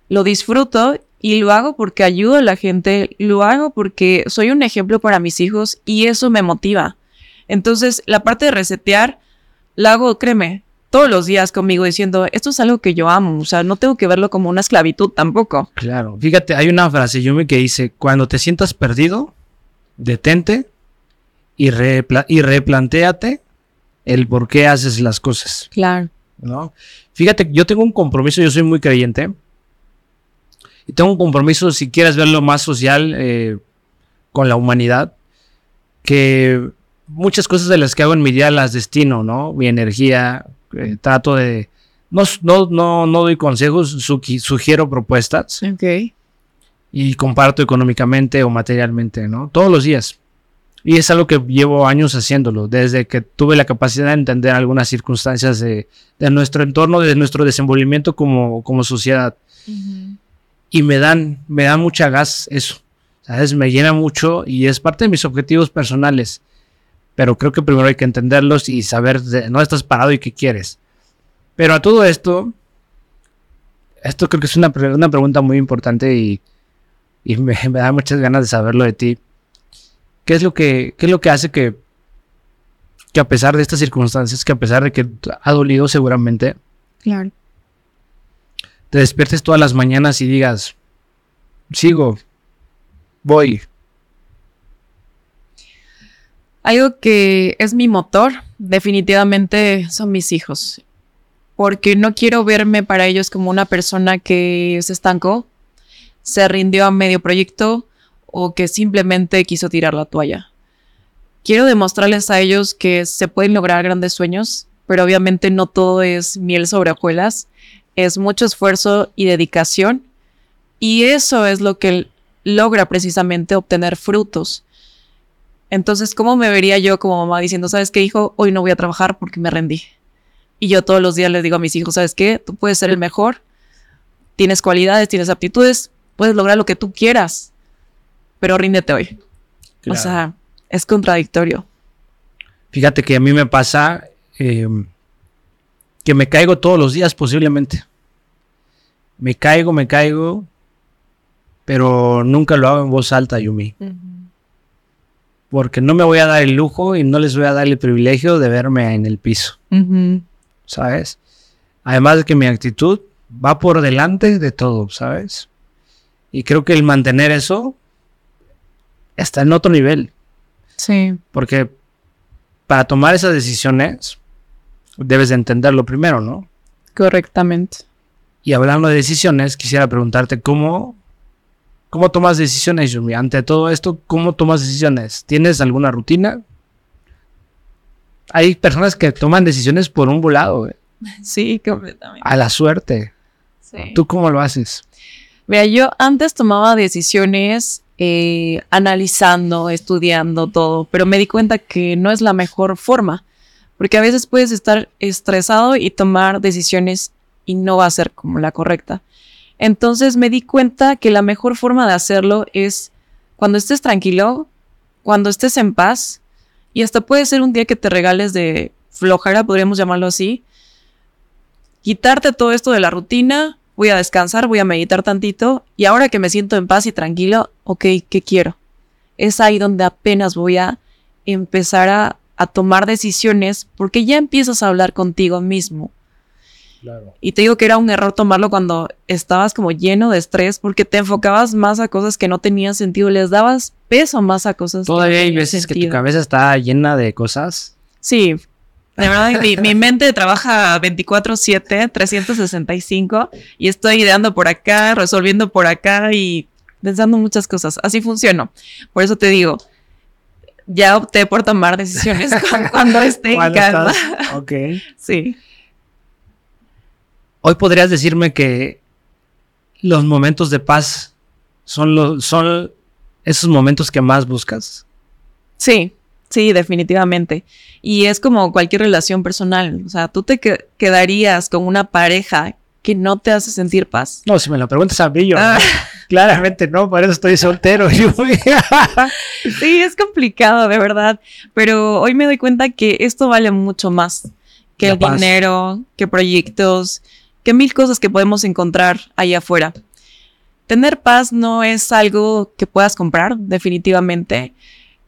lo disfruto y lo hago porque ayudo a la gente, lo hago porque soy un ejemplo para mis hijos y eso me motiva. Entonces, la parte de resetear, la hago, créeme, todos los días conmigo diciendo, esto es algo que yo amo, o sea, no tengo que verlo como una esclavitud tampoco. Claro, fíjate, hay una frase, Yumi, que dice, cuando te sientas perdido, detente y, y replantéate el por qué haces las cosas. Claro. ¿No? Fíjate, yo tengo un compromiso, yo soy muy creyente, y tengo un compromiso, si quieres verlo más social, eh, con la humanidad, que muchas cosas de las que hago en mi día las destino, ¿no? Mi energía, eh, trato de... No, no, no, no doy consejos, sugiero propuestas. Ok. Y comparto económicamente o materialmente, ¿no? Todos los días. Y es algo que llevo años haciéndolo, desde que tuve la capacidad de entender algunas circunstancias de, nuestro entorno, de nuestro desenvolvimiento como, como sociedad. Y me dan, me da mucha gas eso. ¿Sabes? Me llena mucho y es parte de mis objetivos personales pero creo que primero hay que entenderlos y saber de, no estás parado y qué quieres. Pero a todo esto, esto creo que es una, una pregunta muy importante y, y [LAUGHS] me, da muchas ganas de saberlo de ti. ¿Qué es lo que, qué es lo que hace que, que a pesar de estas circunstancias, que a pesar de que ha dolido seguramente, claro. Te despiertes todas las mañanas y digas, sigo, voy, algo que es mi motor, definitivamente son mis hijos, porque no quiero verme para ellos como una persona que se estancó, se rindió a medio proyecto o que simplemente quiso tirar la toalla. Quiero demostrarles a ellos que se pueden lograr grandes sueños, pero obviamente no todo es miel sobre hojuelas, es mucho esfuerzo y dedicación, y eso es lo que logra precisamente obtener frutos. Entonces, ¿cómo me vería yo como mamá diciendo, sabes qué, hijo, hoy no voy a trabajar porque me rendí? Y yo todos los días les digo a mis hijos, ¿sabes qué? Tú puedes ser el mejor, tienes cualidades, tienes aptitudes, puedes lograr lo que tú quieras, pero ríndete hoy. O sea, es contradictorio. Fíjate que a mí me pasa em, que me caigo todos los días posiblemente. Me caigo, me caigo, pero nunca lo hago en voz alta, Yumi porque no me voy a dar el lujo y no les voy a dar el privilegio de verme en el piso. ¿Sabes? Además de que mi actitud va por delante de todo, ¿sabes? Y creo que el mantener eso está en otro nivel. Sí. Porque para tomar esas decisiones debes de entenderlo primero, ¿no? Correctamente. Y hablando de decisiones, quisiera preguntarte cómo ¿Cómo tomas decisiones, Yumi? Ante todo esto, ¿cómo tomas decisiones? ¿Tienes alguna rutina? Hay personas que toman decisiones por un volado. [LAUGHS] Sí, completamente. A la suerte. Sí. ¿Tú cómo lo haces? Mira, yo antes tomaba decisiones eh, analizando, estudiando todo, pero me di cuenta que no es la mejor forma, porque a veces puedes estar estresado y tomar decisiones y no va a ser como la correcta. Entonces me di cuenta que la mejor forma de hacerlo es cuando estés tranquilo, cuando estés en paz, y hasta puede ser un día que te regales de flojera, podríamos llamarlo así, quitarte todo esto de la rutina, voy a descansar, voy a meditar tantito, y ahora que me siento en paz y tranquilo, ok, ¿qué quiero? Es ahí donde apenas voy a empezar a, a tomar decisiones porque ya empiezas a hablar contigo mismo. Y te digo que era un error tomarlo cuando estabas como lleno de estrés porque te enfocabas más a cosas que no tenían sentido, les dabas peso más a cosas. Todavía hay veces que tu cabeza está llena de cosas. Sí, de verdad, mi, mente trabaja 24/7, 365 y estoy ideando por acá, resolviendo por acá y pensando muchas cosas. Así funciono. Por eso te digo, ya opté por tomar decisiones [LAUGHS] cuando, esté en casa. [LAUGHS] Ok. Sí. Hoy podrías decirme que los momentos de paz son, los, son esos momentos que más buscas. Sí, sí, definitivamente. Y es como cualquier relación personal. O sea, tú te quedarías con una pareja que no te hace sentir paz. No, si me lo preguntas a mí, yo ah. [LAUGHS] claramente no, por eso estoy soltero. [LAUGHS] sí, es complicado, de verdad. Pero hoy me doy cuenta que esto vale mucho más que el dinero, que proyectos, que mil cosas que podemos encontrar ahí afuera. Tener paz no es algo que puedas comprar, definitivamente.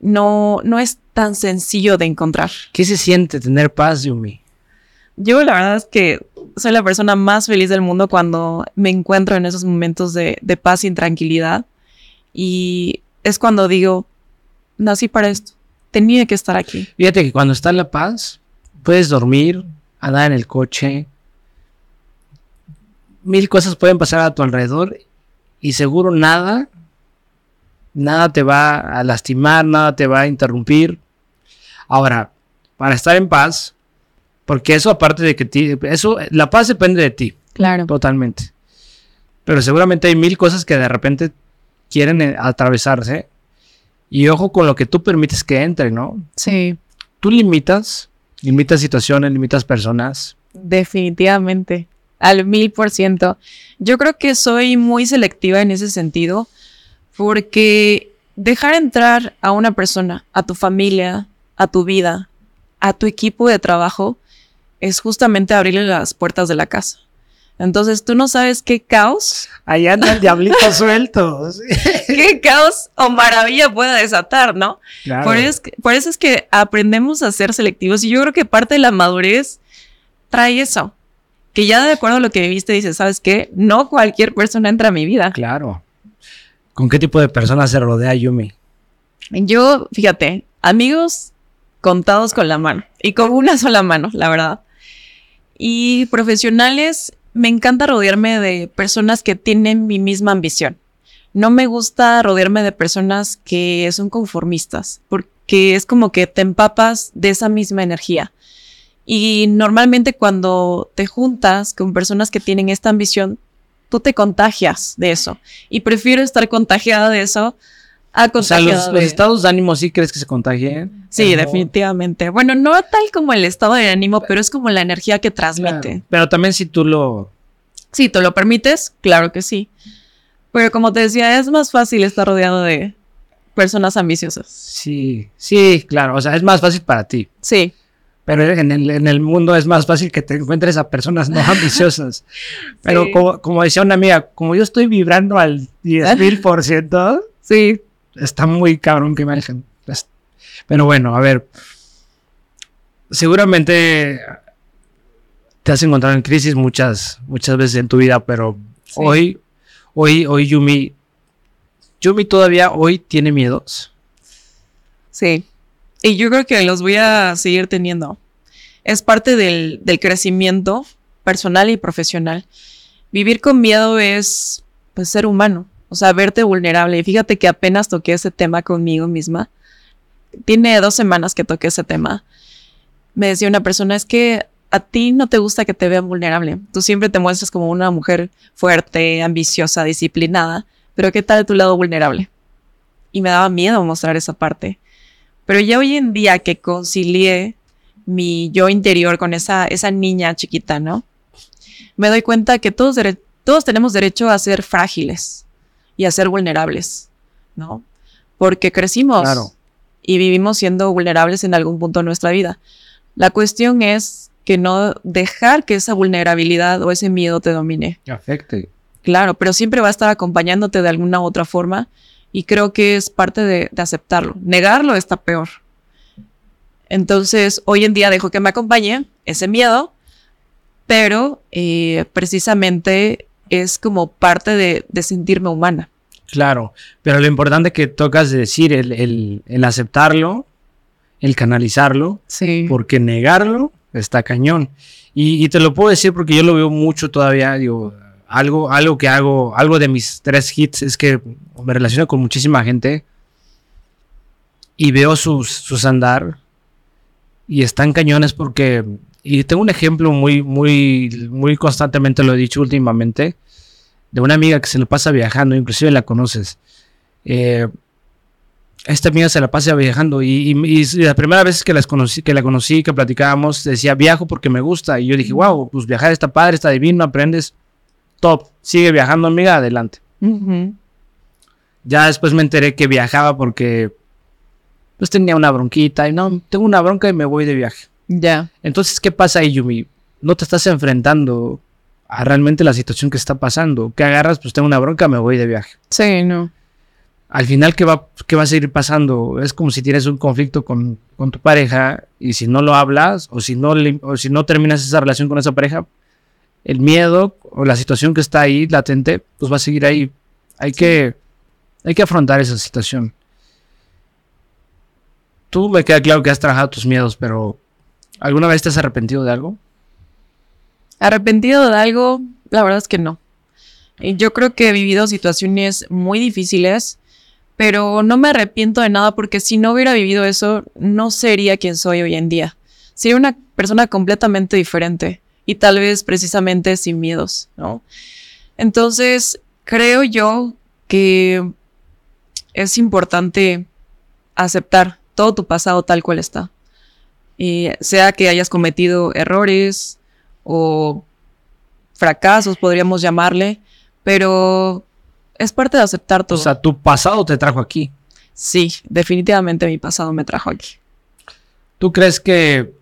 No, no es tan sencillo de encontrar. ¿Qué se siente tener paz, Yumi? yo la verdad es que soy la persona más feliz del mundo cuando me encuentro en esos momentos de, paz y tranquilidad. Y es cuando digo, nací para esto, tenía que estar aquí. Fíjate que cuando está en la paz, puedes dormir, andar en el coche, mil cosas pueden pasar a tu alrededor y seguro nada, nada te va a lastimar, nada te va a interrumpir. Ahora, para estar en paz, porque eso aparte de que ti, eso, la paz depende de ti. Claro. Totalmente. Pero seguramente hay mil cosas que de repente quieren eh, atravesarse. Y ojo con lo que tú permites que entre, ¿no? Sí. Tú limitas, limitas situaciones, limitas personas. Definitivamente, al mil por ciento. Yo creo que soy muy selectiva en ese sentido, porque dejar entrar a una persona, a tu familia, a tu vida, a tu equipo de trabajo, es justamente abrirle las puertas de la casa. Entonces tú no sabes qué caos. Allá anda el diablito [LAUGHS] suelto. qué caos o maravilla pueda desatar, ¿no? Por, eso, por eso es que aprendemos a ser selectivos y yo creo que parte de la madurez trae eso. Que ya de acuerdo a lo que viviste dices, ¿sabes qué? No cualquier persona entra a mi vida. Claro. ¿Con qué tipo de personas se rodea Yumi? Yo, fíjate, amigos contados con la mano y con una sola mano, la verdad. Y profesionales, me encanta rodearme de personas que tienen mi misma ambición. No me gusta rodearme de personas que son conformistas, porque es como que te empapas de esa misma energía. Y normalmente cuando te juntas con personas que tienen esta ambición, tú te contagias de eso. Y prefiero estar contagiada de eso a contagiada. O sea, los, estados de ánimo sí crees que se contagien. Sí, definitivamente. Bueno, no tal como el estado de ánimo, pero es como la energía que transmite. Pero también si tú lo... Si tú lo permites, claro que sí. Pero como te decía, es más fácil estar rodeado de personas ambiciosas. Sí, sí, claro. O sea, es más fácil para ti. Sí. Pero en el, en el mundo es más fácil que te encuentres a personas no [LAUGHS] ambiciosas. Pero como, como, decía una amiga, como yo estoy vibrando al 10 mil por ciento. Sí. Está muy cabrón que me alejen. Pero bueno, a ver. Seguramente te has encontrado en crisis muchas, muchas veces en tu vida, pero hoy, hoy, hoy Yumi, Yumi todavía hoy tiene miedos. Sí. Y yo creo que los voy a seguir teniendo. Es parte del, crecimiento personal y profesional. Vivir con miedo es pues, ser humano, o sea, verte vulnerable. Y fíjate que apenas toqué ese tema conmigo misma. Tiene dos semanas que toqué ese tema. Me decía una persona, es que a ti no te gusta que te vean vulnerable. Tú siempre te muestras como una mujer fuerte, ambiciosa, disciplinada, pero ¿qué tal tu lado vulnerable? Y me daba miedo mostrar esa parte. Pero ya hoy en día que concilié mi yo interior con esa, niña chiquita, ¿no? Me doy cuenta que todos tenemos derecho a ser frágiles y a ser vulnerables, ¿no? Porque crecimos y vivimos siendo vulnerables en algún punto de nuestra vida. La cuestión es que no dejar que esa vulnerabilidad o ese miedo te domine. Afecte. Claro, pero siempre va a estar acompañándote de alguna u otra forma y creo que es parte de, aceptarlo. Negarlo está peor. Entonces, hoy en día dejo que me acompañe ese miedo, pero eh, precisamente es como parte de, sentirme humana. Claro, pero lo importante que tocas decir, el, el, aceptarlo, el canalizarlo, sí. porque negarlo está cañón. Y, y, te lo puedo decir porque yo lo veo mucho todavía, digo, algo, algo que hago, algo de mis tres hits es que me relaciono con muchísima gente y veo sus, sus andar y están cañones porque, y tengo un ejemplo muy, muy, muy constantemente lo he dicho últimamente, de una amiga que se lo pasa viajando, inclusive la conoces. Eh, esta amiga se la pasa viajando y, la primera vez que, las conocí, que la conocí, que platicábamos, decía viajo porque me gusta y yo dije, wow, pues viajar está padre, está divino, aprendes top, sigue viajando, amiga, adelante. Ya después me enteré que viajaba porque pues tenía una bronquita y no, tengo una bronca y me voy de viaje. Ya. Entonces, ¿qué pasa ahí, Yumi? No te estás enfrentando a realmente la situación que está pasando. ¿Qué agarras? Pues tengo una bronca, me voy de viaje. Sí, no. al final, ¿qué va, qué va a seguir pasando? Es como si tienes un conflicto con, con tu pareja y si no lo hablas o si no, le- o si no terminas esa relación con esa pareja, el miedo o la situación que está ahí latente, pues va a seguir ahí. Hay, que, hay que afrontar esa situación. Tú me queda claro que has trabajado tus miedos, pero ¿alguna vez te has arrepentido de algo? Arrepentido de algo, la verdad es que no. Y Yo creo que he vivido situaciones muy difíciles, pero no me arrepiento de nada porque si no hubiera vivido eso, no sería quien soy hoy en día. Sería una persona completamente diferente y tal vez precisamente sin miedos, ¿no? Entonces, creo yo que es importante aceptar todo tu pasado tal cual está. Y sea que hayas cometido errores o fracasos, podríamos llamarle, pero es parte de aceptar O todo. sea, tu pasado te trajo aquí. sí, definitivamente mi pasado me trajo aquí. ¿Tú crees que,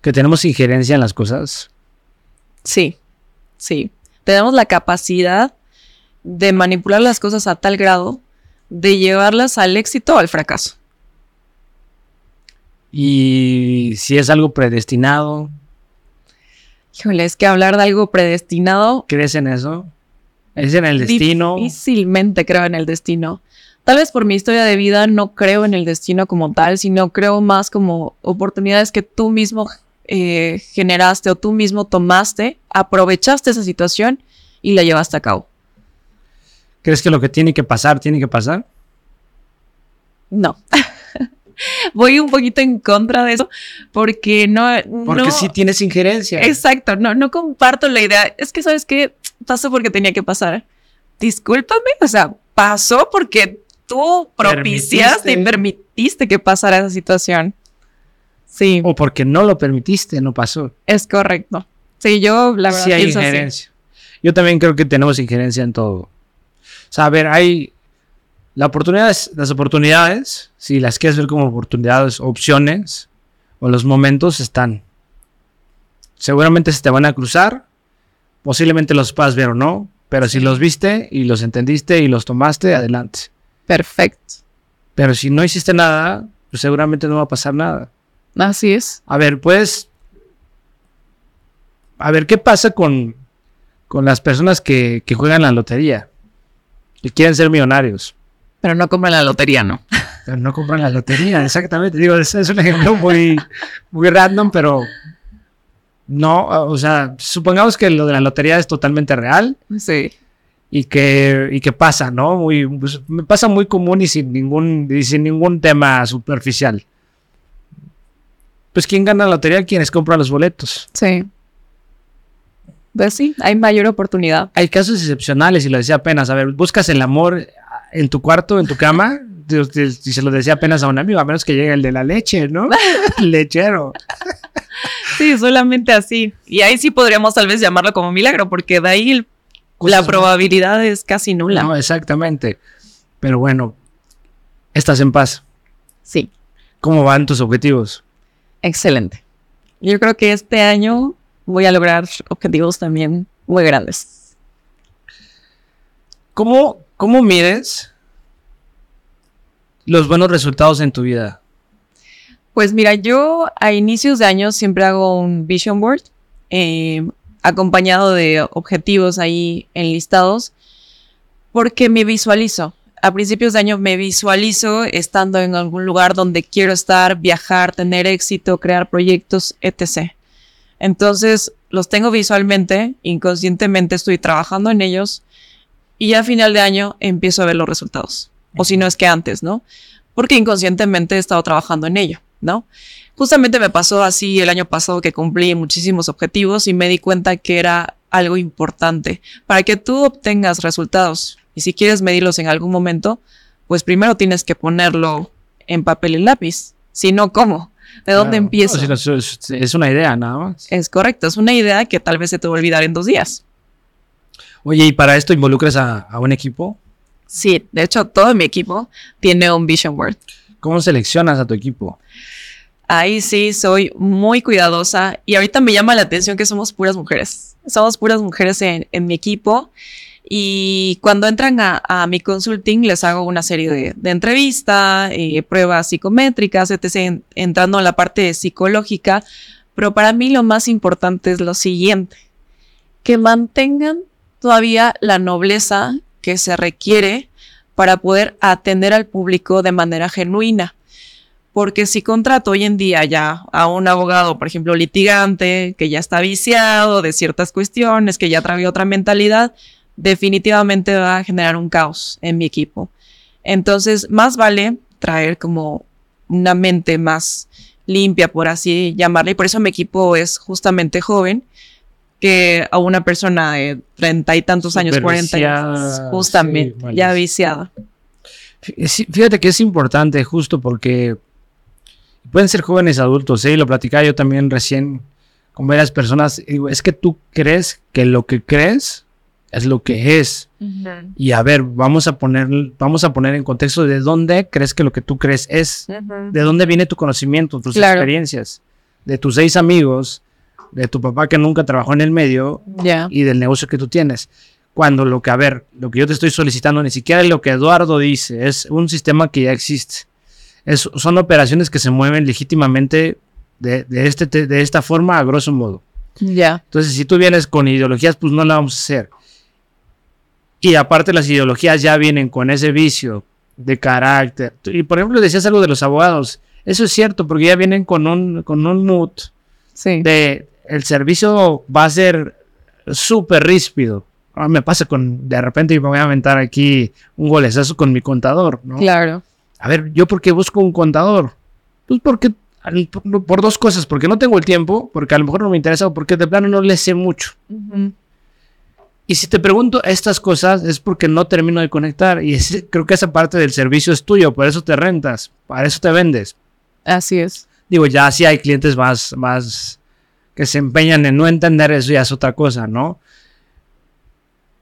que tenemos injerencia en las cosas? Sí, sí. Tenemos la capacidad de manipular las cosas a tal grado de llevarlas al éxito o al fracaso. Y si es algo predestinado, Híjole, es que hablar de algo predestinado ¿crees en eso? ¿Es en el destino? Difícilmente creo en el destino. Tal vez por mi historia de vida no creo en el destino como tal, sino creo más como oportunidades que tú mismo eh, generaste o tú mismo tomaste, aprovechaste esa situación y la llevaste a cabo. ¿Crees que lo que tiene que pasar, tiene que pasar? No. [LAUGHS] [LAUGHS] Voy un poquito en contra de eso porque no... Porque no- sí tienes injerencia. Exacto, no, no comparto la idea. Es que, ¿sabes qué? Pasó porque tenía que pasar. Discúlpame, o sea, pasó porque tú propiciaste y Permitiste. permitiste que pasara esa situación. Sí, O porque no lo permitiste, no pasó. es correcto. Sí, yo la verdad sí hay pienso así. injerencia. Yo también creo que tenemos injerencia en todo. O sea, a ver, hay la oportunidades, las oportunidades, si las quieres ver como oportunidades, opciones, o los momentos están. Seguramente se te van a cruzar, posiblemente los puedas ver o no, pero si los viste y los entendiste y los tomaste, adelante. Perfecto. Pero si no hiciste nada, pues seguramente no va a pasar nada. Así es. A ver, pues. A ver, ¿qué pasa con, con las personas que, que juegan la lotería? Que quieren ser millonarios. Pero no compran la lotería, ¿no? Pero no compran la lotería, exactamente. Digo, es, es un ejemplo muy, muy random, pero. No, o sea, supongamos que lo de la lotería es totalmente real Sí. y que, y que pasa, ¿no? Muy, pues, me pasa muy común y sin ningún, y sin ningún tema superficial. Pues, ¿quién gana la lotería? Quienes compran los boletos. Sí. Pues sí, hay mayor oportunidad. hay casos excepcionales, y lo decía apenas. A ver, buscas el amor en tu cuarto, en tu cama, y se lo decía apenas a un amigo, a menos que llegue el de la leche, ¿no? [LAUGHS] [LAUGHS] Lechero. Sí, solamente así. Y ahí sí podríamos tal vez llamarlo como milagro, porque de ahí la probabilidad es casi nula. No, exactamente. Pero bueno, estás en paz. Sí. ¿Cómo van tus objetivos? Excelente. Yo creo que este año voy a lograr objetivos también muy grandes. ¿Cómo, cómo mides los buenos resultados en tu vida? Pues mira, yo a inicios de año siempre hago un vision board eh, acompañado de objetivos ahí enlistados porque me visualizo. A principios de año me visualizo estando en algún lugar donde quiero estar, viajar, tener éxito, crear proyectos, etc. Entonces los tengo visualmente, inconscientemente estoy trabajando en ellos y ya a final de año empiezo a ver los resultados. O si no es que antes, ¿no? Porque inconscientemente he estado trabajando en ello, ¿no? Justamente me pasó así el año pasado que cumplí muchísimos objetivos y me di cuenta que era algo importante para que tú obtengas resultados. Y si quieres medirlos en algún momento, pues primero tienes que ponerlo en papel y lápiz. Si no, ¿cómo? ¿De dónde Claro. empiezo? No, si no, es, es una idea nada más. Es correcto, es una idea que tal vez se te va a olvidar en dos días. Oye, ¿y para esto involucras a, a un equipo? Sí, de hecho todo mi equipo tiene un vision board. ¿Cómo seleccionas a tu equipo? Ahí sí soy muy cuidadosa y ahorita me llama la atención que somos puras mujeres. Somos puras mujeres en, en mi equipo Y cuando entran a, mi consulting, les hago una serie de, de entrevistas, eh, pruebas psicométricas, etc., entrando en la parte psicológica. Pero para mí lo más importante es lo siguiente, que mantengan todavía la nobleza que se requiere para poder atender al público de manera genuina. Porque si contrato hoy en día ya a un abogado, por ejemplo, litigante, que ya está viciado de ciertas cuestiones, que ya trae otra mentalidad, definitivamente va a generar un caos en mi equipo. Entonces, más vale traer como una mente más limpia, por así llamarle, y por eso mi equipo es justamente joven, que a una persona de treinta y tantos años, cuarenta, justamente, ya viciada. Fíjate que es importante justo porque pueden ser jóvenes adultos, ¿eh? lo platicaba yo también recién con varias personas, es que tú crees que lo que crees es lo que es. Y a ver, vamos a poner, vamos a poner en contexto de dónde crees que lo que tú crees es, de dónde viene tu conocimiento, tus experiencias, de tus seis amigos, de tu papá que nunca trabajó en el medio y del negocio que tú tienes. Cuando lo que, a ver, lo que yo te estoy solicitando ni siquiera es lo que Eduardo dice, es un sistema que ya existe. Es, son operaciones que se mueven legítimamente de, este, de esta forma, a grosso modo. Ya. Entonces, si tú vienes con ideologías, pues no la vamos a hacer. Y aparte las ideologías ya vienen con ese vicio de carácter. Y por ejemplo, decías algo de los abogados. Eso es cierto, porque ya vienen con un, con un mood de el servicio va a ser súper ríspido. Ah, me pasa con, de repente me voy a aventar aquí un golezazo con mi contador, ¿no? Claro. A ver, ¿yo por qué busco un contador? Pues porque, por, dos cosas, porque no tengo el tiempo, porque a lo mejor no me interesa o porque de plano no le sé mucho. Y si te pregunto estas cosas es porque no termino de conectar y creo que esa parte del servicio es tuyo, por eso te rentas, para eso te vendes. Así es. Digo, ya si hay clientes más, más que se empeñan en no entender eso ya es otra cosa, ¿no?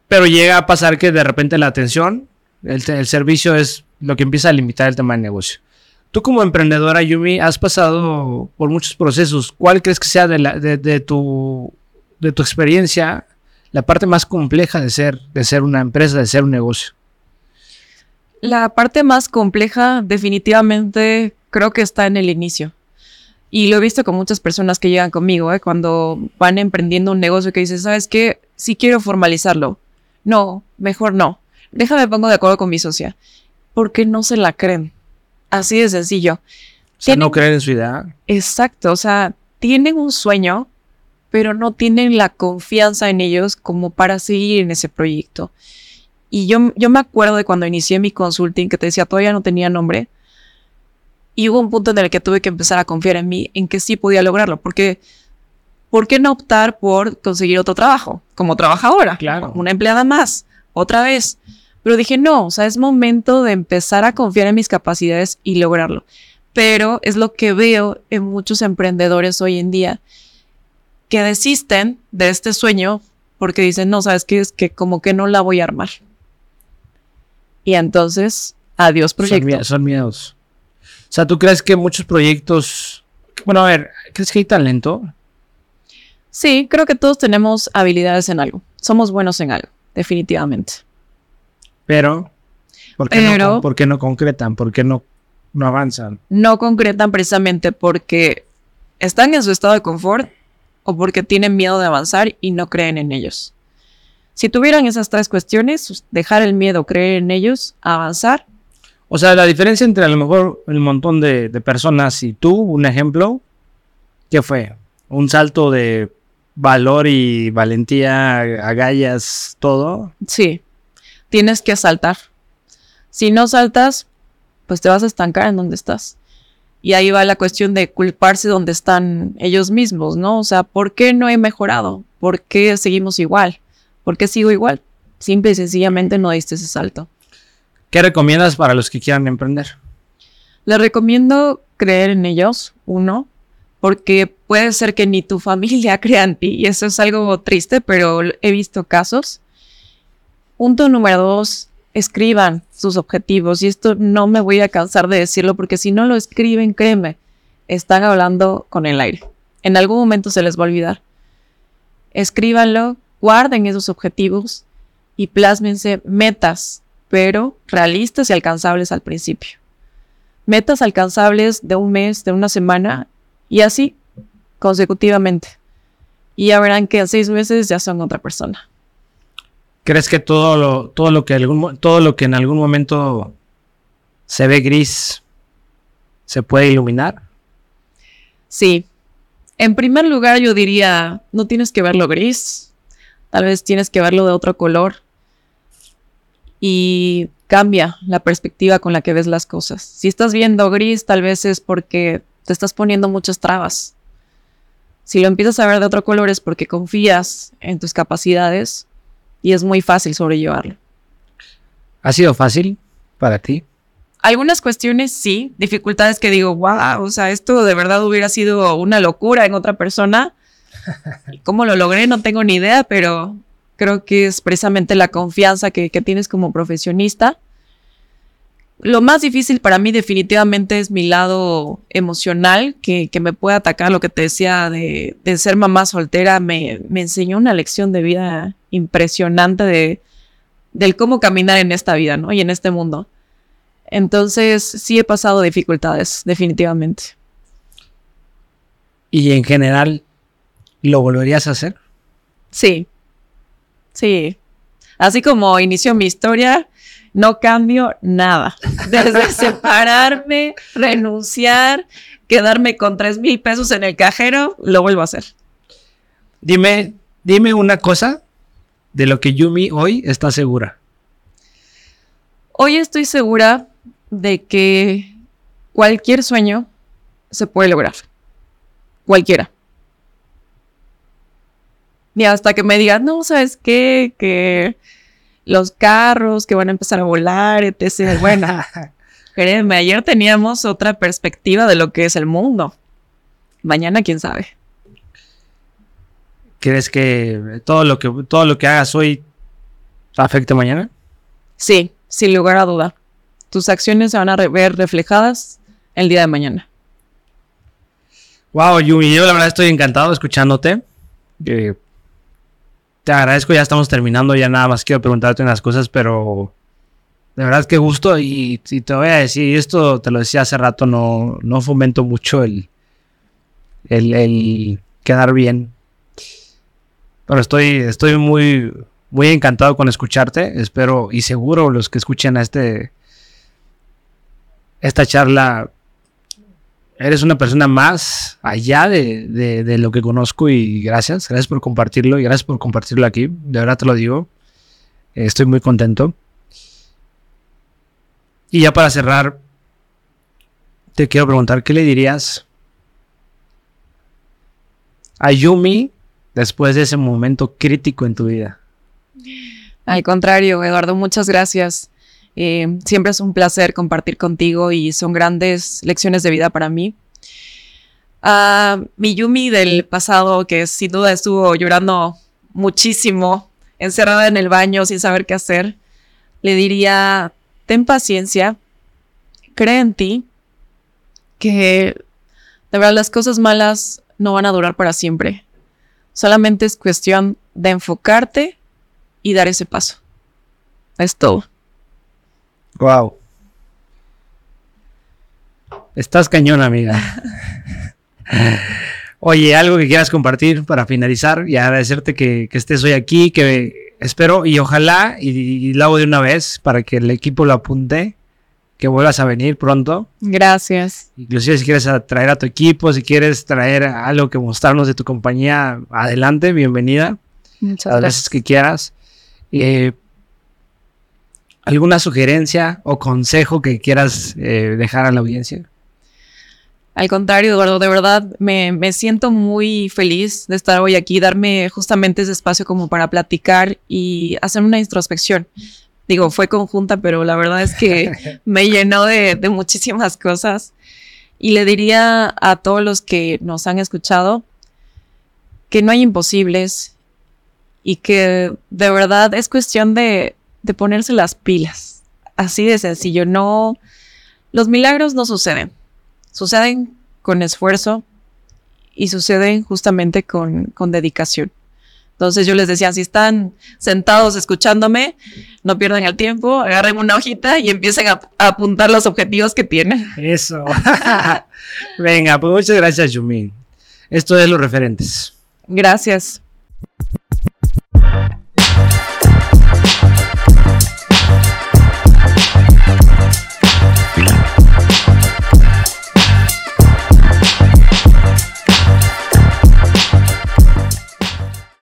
Pero llega a pasar que de repente la atención, el, servicio es lo que empieza a limitar el tema del negocio. Tú como emprendedora, Yumi, has pasado por muchos procesos. ¿Cuál crees que sea de, tu, de tu experiencia la parte más compleja de ser, de ser una empresa, de ser un negocio? La parte más compleja definitivamente creo que está en el inicio. Y lo he visto con muchas personas que llegan conmigo, ¿eh? cuando van emprendiendo un negocio que dicen, ¿sabes qué? Si quiero formalizarlo. No, mejor no. Déjame pongo de acuerdo con mi socia. Porque no se la creen. Así de sencillo. O sea, no creen en su idea. Exacto. O sea, tienen un sueño, pero no tienen la confianza en ellos como para seguir en ese proyecto. Y yo, yo me acuerdo de cuando inicié mi consulting, que te decía, todavía no tenía nombre y hubo un punto en el que tuve que empezar a confiar en mí, en que sí podía lograrlo, porque ¿por qué no optar por conseguir otro trabajo? Como trabajadora, claro. una empleada más, otra vez. Pero dije, no, o sea, es momento de empezar a confiar en mis capacidades y lograrlo. Pero es lo que veo en muchos emprendedores hoy en día, que desisten de este sueño porque dicen, no, sabes qué es que como que no la voy a armar. Y entonces, adiós proyecto. son miedos. O sea, ¿tú crees que muchos proyectos... Bueno, a ver, ¿crees que hay talento? Sí, creo que todos tenemos habilidades en algo. Somos buenos en algo, definitivamente. Pero, ¿por qué, no, ¿por qué no concretan? ¿Por qué no, no avanzan? No concretan precisamente porque están en su estado de confort o porque tienen miedo de avanzar y no creen en ellos. Si tuvieran esas tres cuestiones, dejar el miedo, creer en ellos, avanzar, o sea, la diferencia entre a lo mejor el montón de, personas y tú, un ejemplo, ¿qué fue? Un salto de valor y valentía, agallas, todo. Sí, tienes que saltar. Si no saltas, pues te vas a estancar en donde estás. Y ahí va la cuestión de culparse donde están ellos mismos, ¿no? O sea, ¿por qué no he mejorado? ¿Por qué seguimos igual? ¿Por qué sigo igual? Simple y sencillamente no diste ese salto. ¿Qué recomiendas para los que quieran emprender? Les recomiendo creer en ellos, uno, porque puede ser que ni tu familia [LAUGHS] crea en ti, y eso es algo triste, pero he visto casos. Punto número dos, escriban sus objetivos, y esto no me voy a cansar de decirlo, porque si no lo escriben, créeme, están hablando con el aire. En algún momento se les va a olvidar. Escríbanlo, guarden esos objetivos y plásmense metas, pero realistas y alcanzables al principio. Metas alcanzables de un mes, de una semana y así consecutivamente. Y ya verán que en seis meses ya son otra persona. ¿Crees que todo lo, todo lo que algún, todo lo que en algún momento se ve gris se puede iluminar? Sí. En primer lugar, yo diría, no tienes que verlo gris, tal vez tienes que verlo de otro color y cambia la perspectiva con la que ves las cosas. Si estás viendo gris, tal vez es porque te estás poniendo muchas trabas. Si lo empiezas a ver de otro color es porque confías en tus capacidades y es muy fácil sobrellevarlo. ¿Ha sido fácil para ti? Algunas cuestiones sí, dificultades que digo, wow, o sea, esto de verdad hubiera sido una locura en otra persona. [LAUGHS] ¿Cómo lo logré? No tengo ni idea, pero Creo que es precisamente la confianza que, tienes como profesionista. Lo más difícil para mí definitivamente es mi lado emocional, que, me puede atacar. Lo que te decía de, ser mamá soltera me, enseñó una lección de vida impresionante de, del cómo caminar en esta vida, ¿no? Y en este mundo. Entonces, sí he pasado dificultades, definitivamente. ¿Y en general, lo volverías a hacer? Sí, Sí. Así como inició mi historia, no cambio nada. Desde [LAUGHS] separarme, renunciar, quedarme con tres mil pesos en el cajero, lo vuelvo a hacer. Dime, dime una cosa de lo que Yumi hoy está segura. Hoy estoy segura de que cualquier sueño se puede lograr. Cualquiera. Y hasta que me digan, no, ¿sabes qué? Que los carros que van a empezar a volar, etc. [LAUGHS] Bueno, créeme, ayer teníamos otra perspectiva de lo que es el mundo. Mañana, quién sabe. ¿Crees que todo lo que, todo lo que hagas hoy afecte mañana? Sí, sin lugar a duda. Tus acciones se van a ver reflejadas el día de mañana. Wow, Yumi, yo la verdad estoy encantado escuchándote. Eh, te agradezco, ya estamos terminando, ya nada más quiero preguntarte unas cosas, pero de verdad que gusto y, te voy a decir, esto te lo decía hace rato, no, no fomento mucho el, el, quedar bien. Pero estoy, estoy muy, muy encantado con escucharte, espero y seguro los que escuchen a este, esta charla eres una persona más allá de, lo que conozco y gracias, gracias por compartirlo y gracias por compartirlo aquí, de verdad te lo digo, estoy muy contento. Y ya para cerrar, te quiero preguntar, ¿qué le dirías a Yumi después de ese momento crítico en tu vida? Al contrario, Eduardo, muchas gracias. Eh, siempre es un placer compartir contigo y son grandes lecciones de vida para mí. A mi Yumi del pasado, que sin duda estuvo llorando muchísimo, encerrada en el baño sin saber qué hacer, le diría, ten paciencia, cree en ti, que de verdad las cosas malas no van a durar para siempre. Solamente es cuestión de enfocarte y dar ese paso. Es todo. Wow. Estás cañón, amiga. Oye, algo que quieras compartir para finalizar y agradecerte que, estés hoy aquí, que espero y ojalá, y, lo hago de una vez para que el equipo lo apunte, que vuelvas a venir pronto. Gracias. Inclusive si quieres traer a tu equipo, si quieres traer algo que mostrarnos de tu compañía, adelante, bienvenida. Muchas gracias. Las veces que quieras. Eh, ¿Alguna sugerencia o consejo que quieras eh, dejar a la audiencia? Al contrario, Eduardo, de verdad me, siento muy feliz de estar hoy aquí, darme justamente ese espacio como para platicar y hacer una introspección. Digo, fue conjunta, pero la verdad es que [LAUGHS] me llenó de, de muchísimas cosas. Y le diría a todos los que nos han escuchado que no hay imposibles y que de verdad es cuestión de de ponerse las pilas. Así de sencillo. No, los milagros no suceden. Suceden con esfuerzo y suceden justamente con, con dedicación. Entonces yo les decía, si están sentados escuchándome, no pierdan el tiempo, agarren una hojita y empiecen a, a apuntar los objetivos que tienen. Eso. [LAUGHS] Venga, pues muchas gracias, Yumin. Esto es los referentes. Gracias.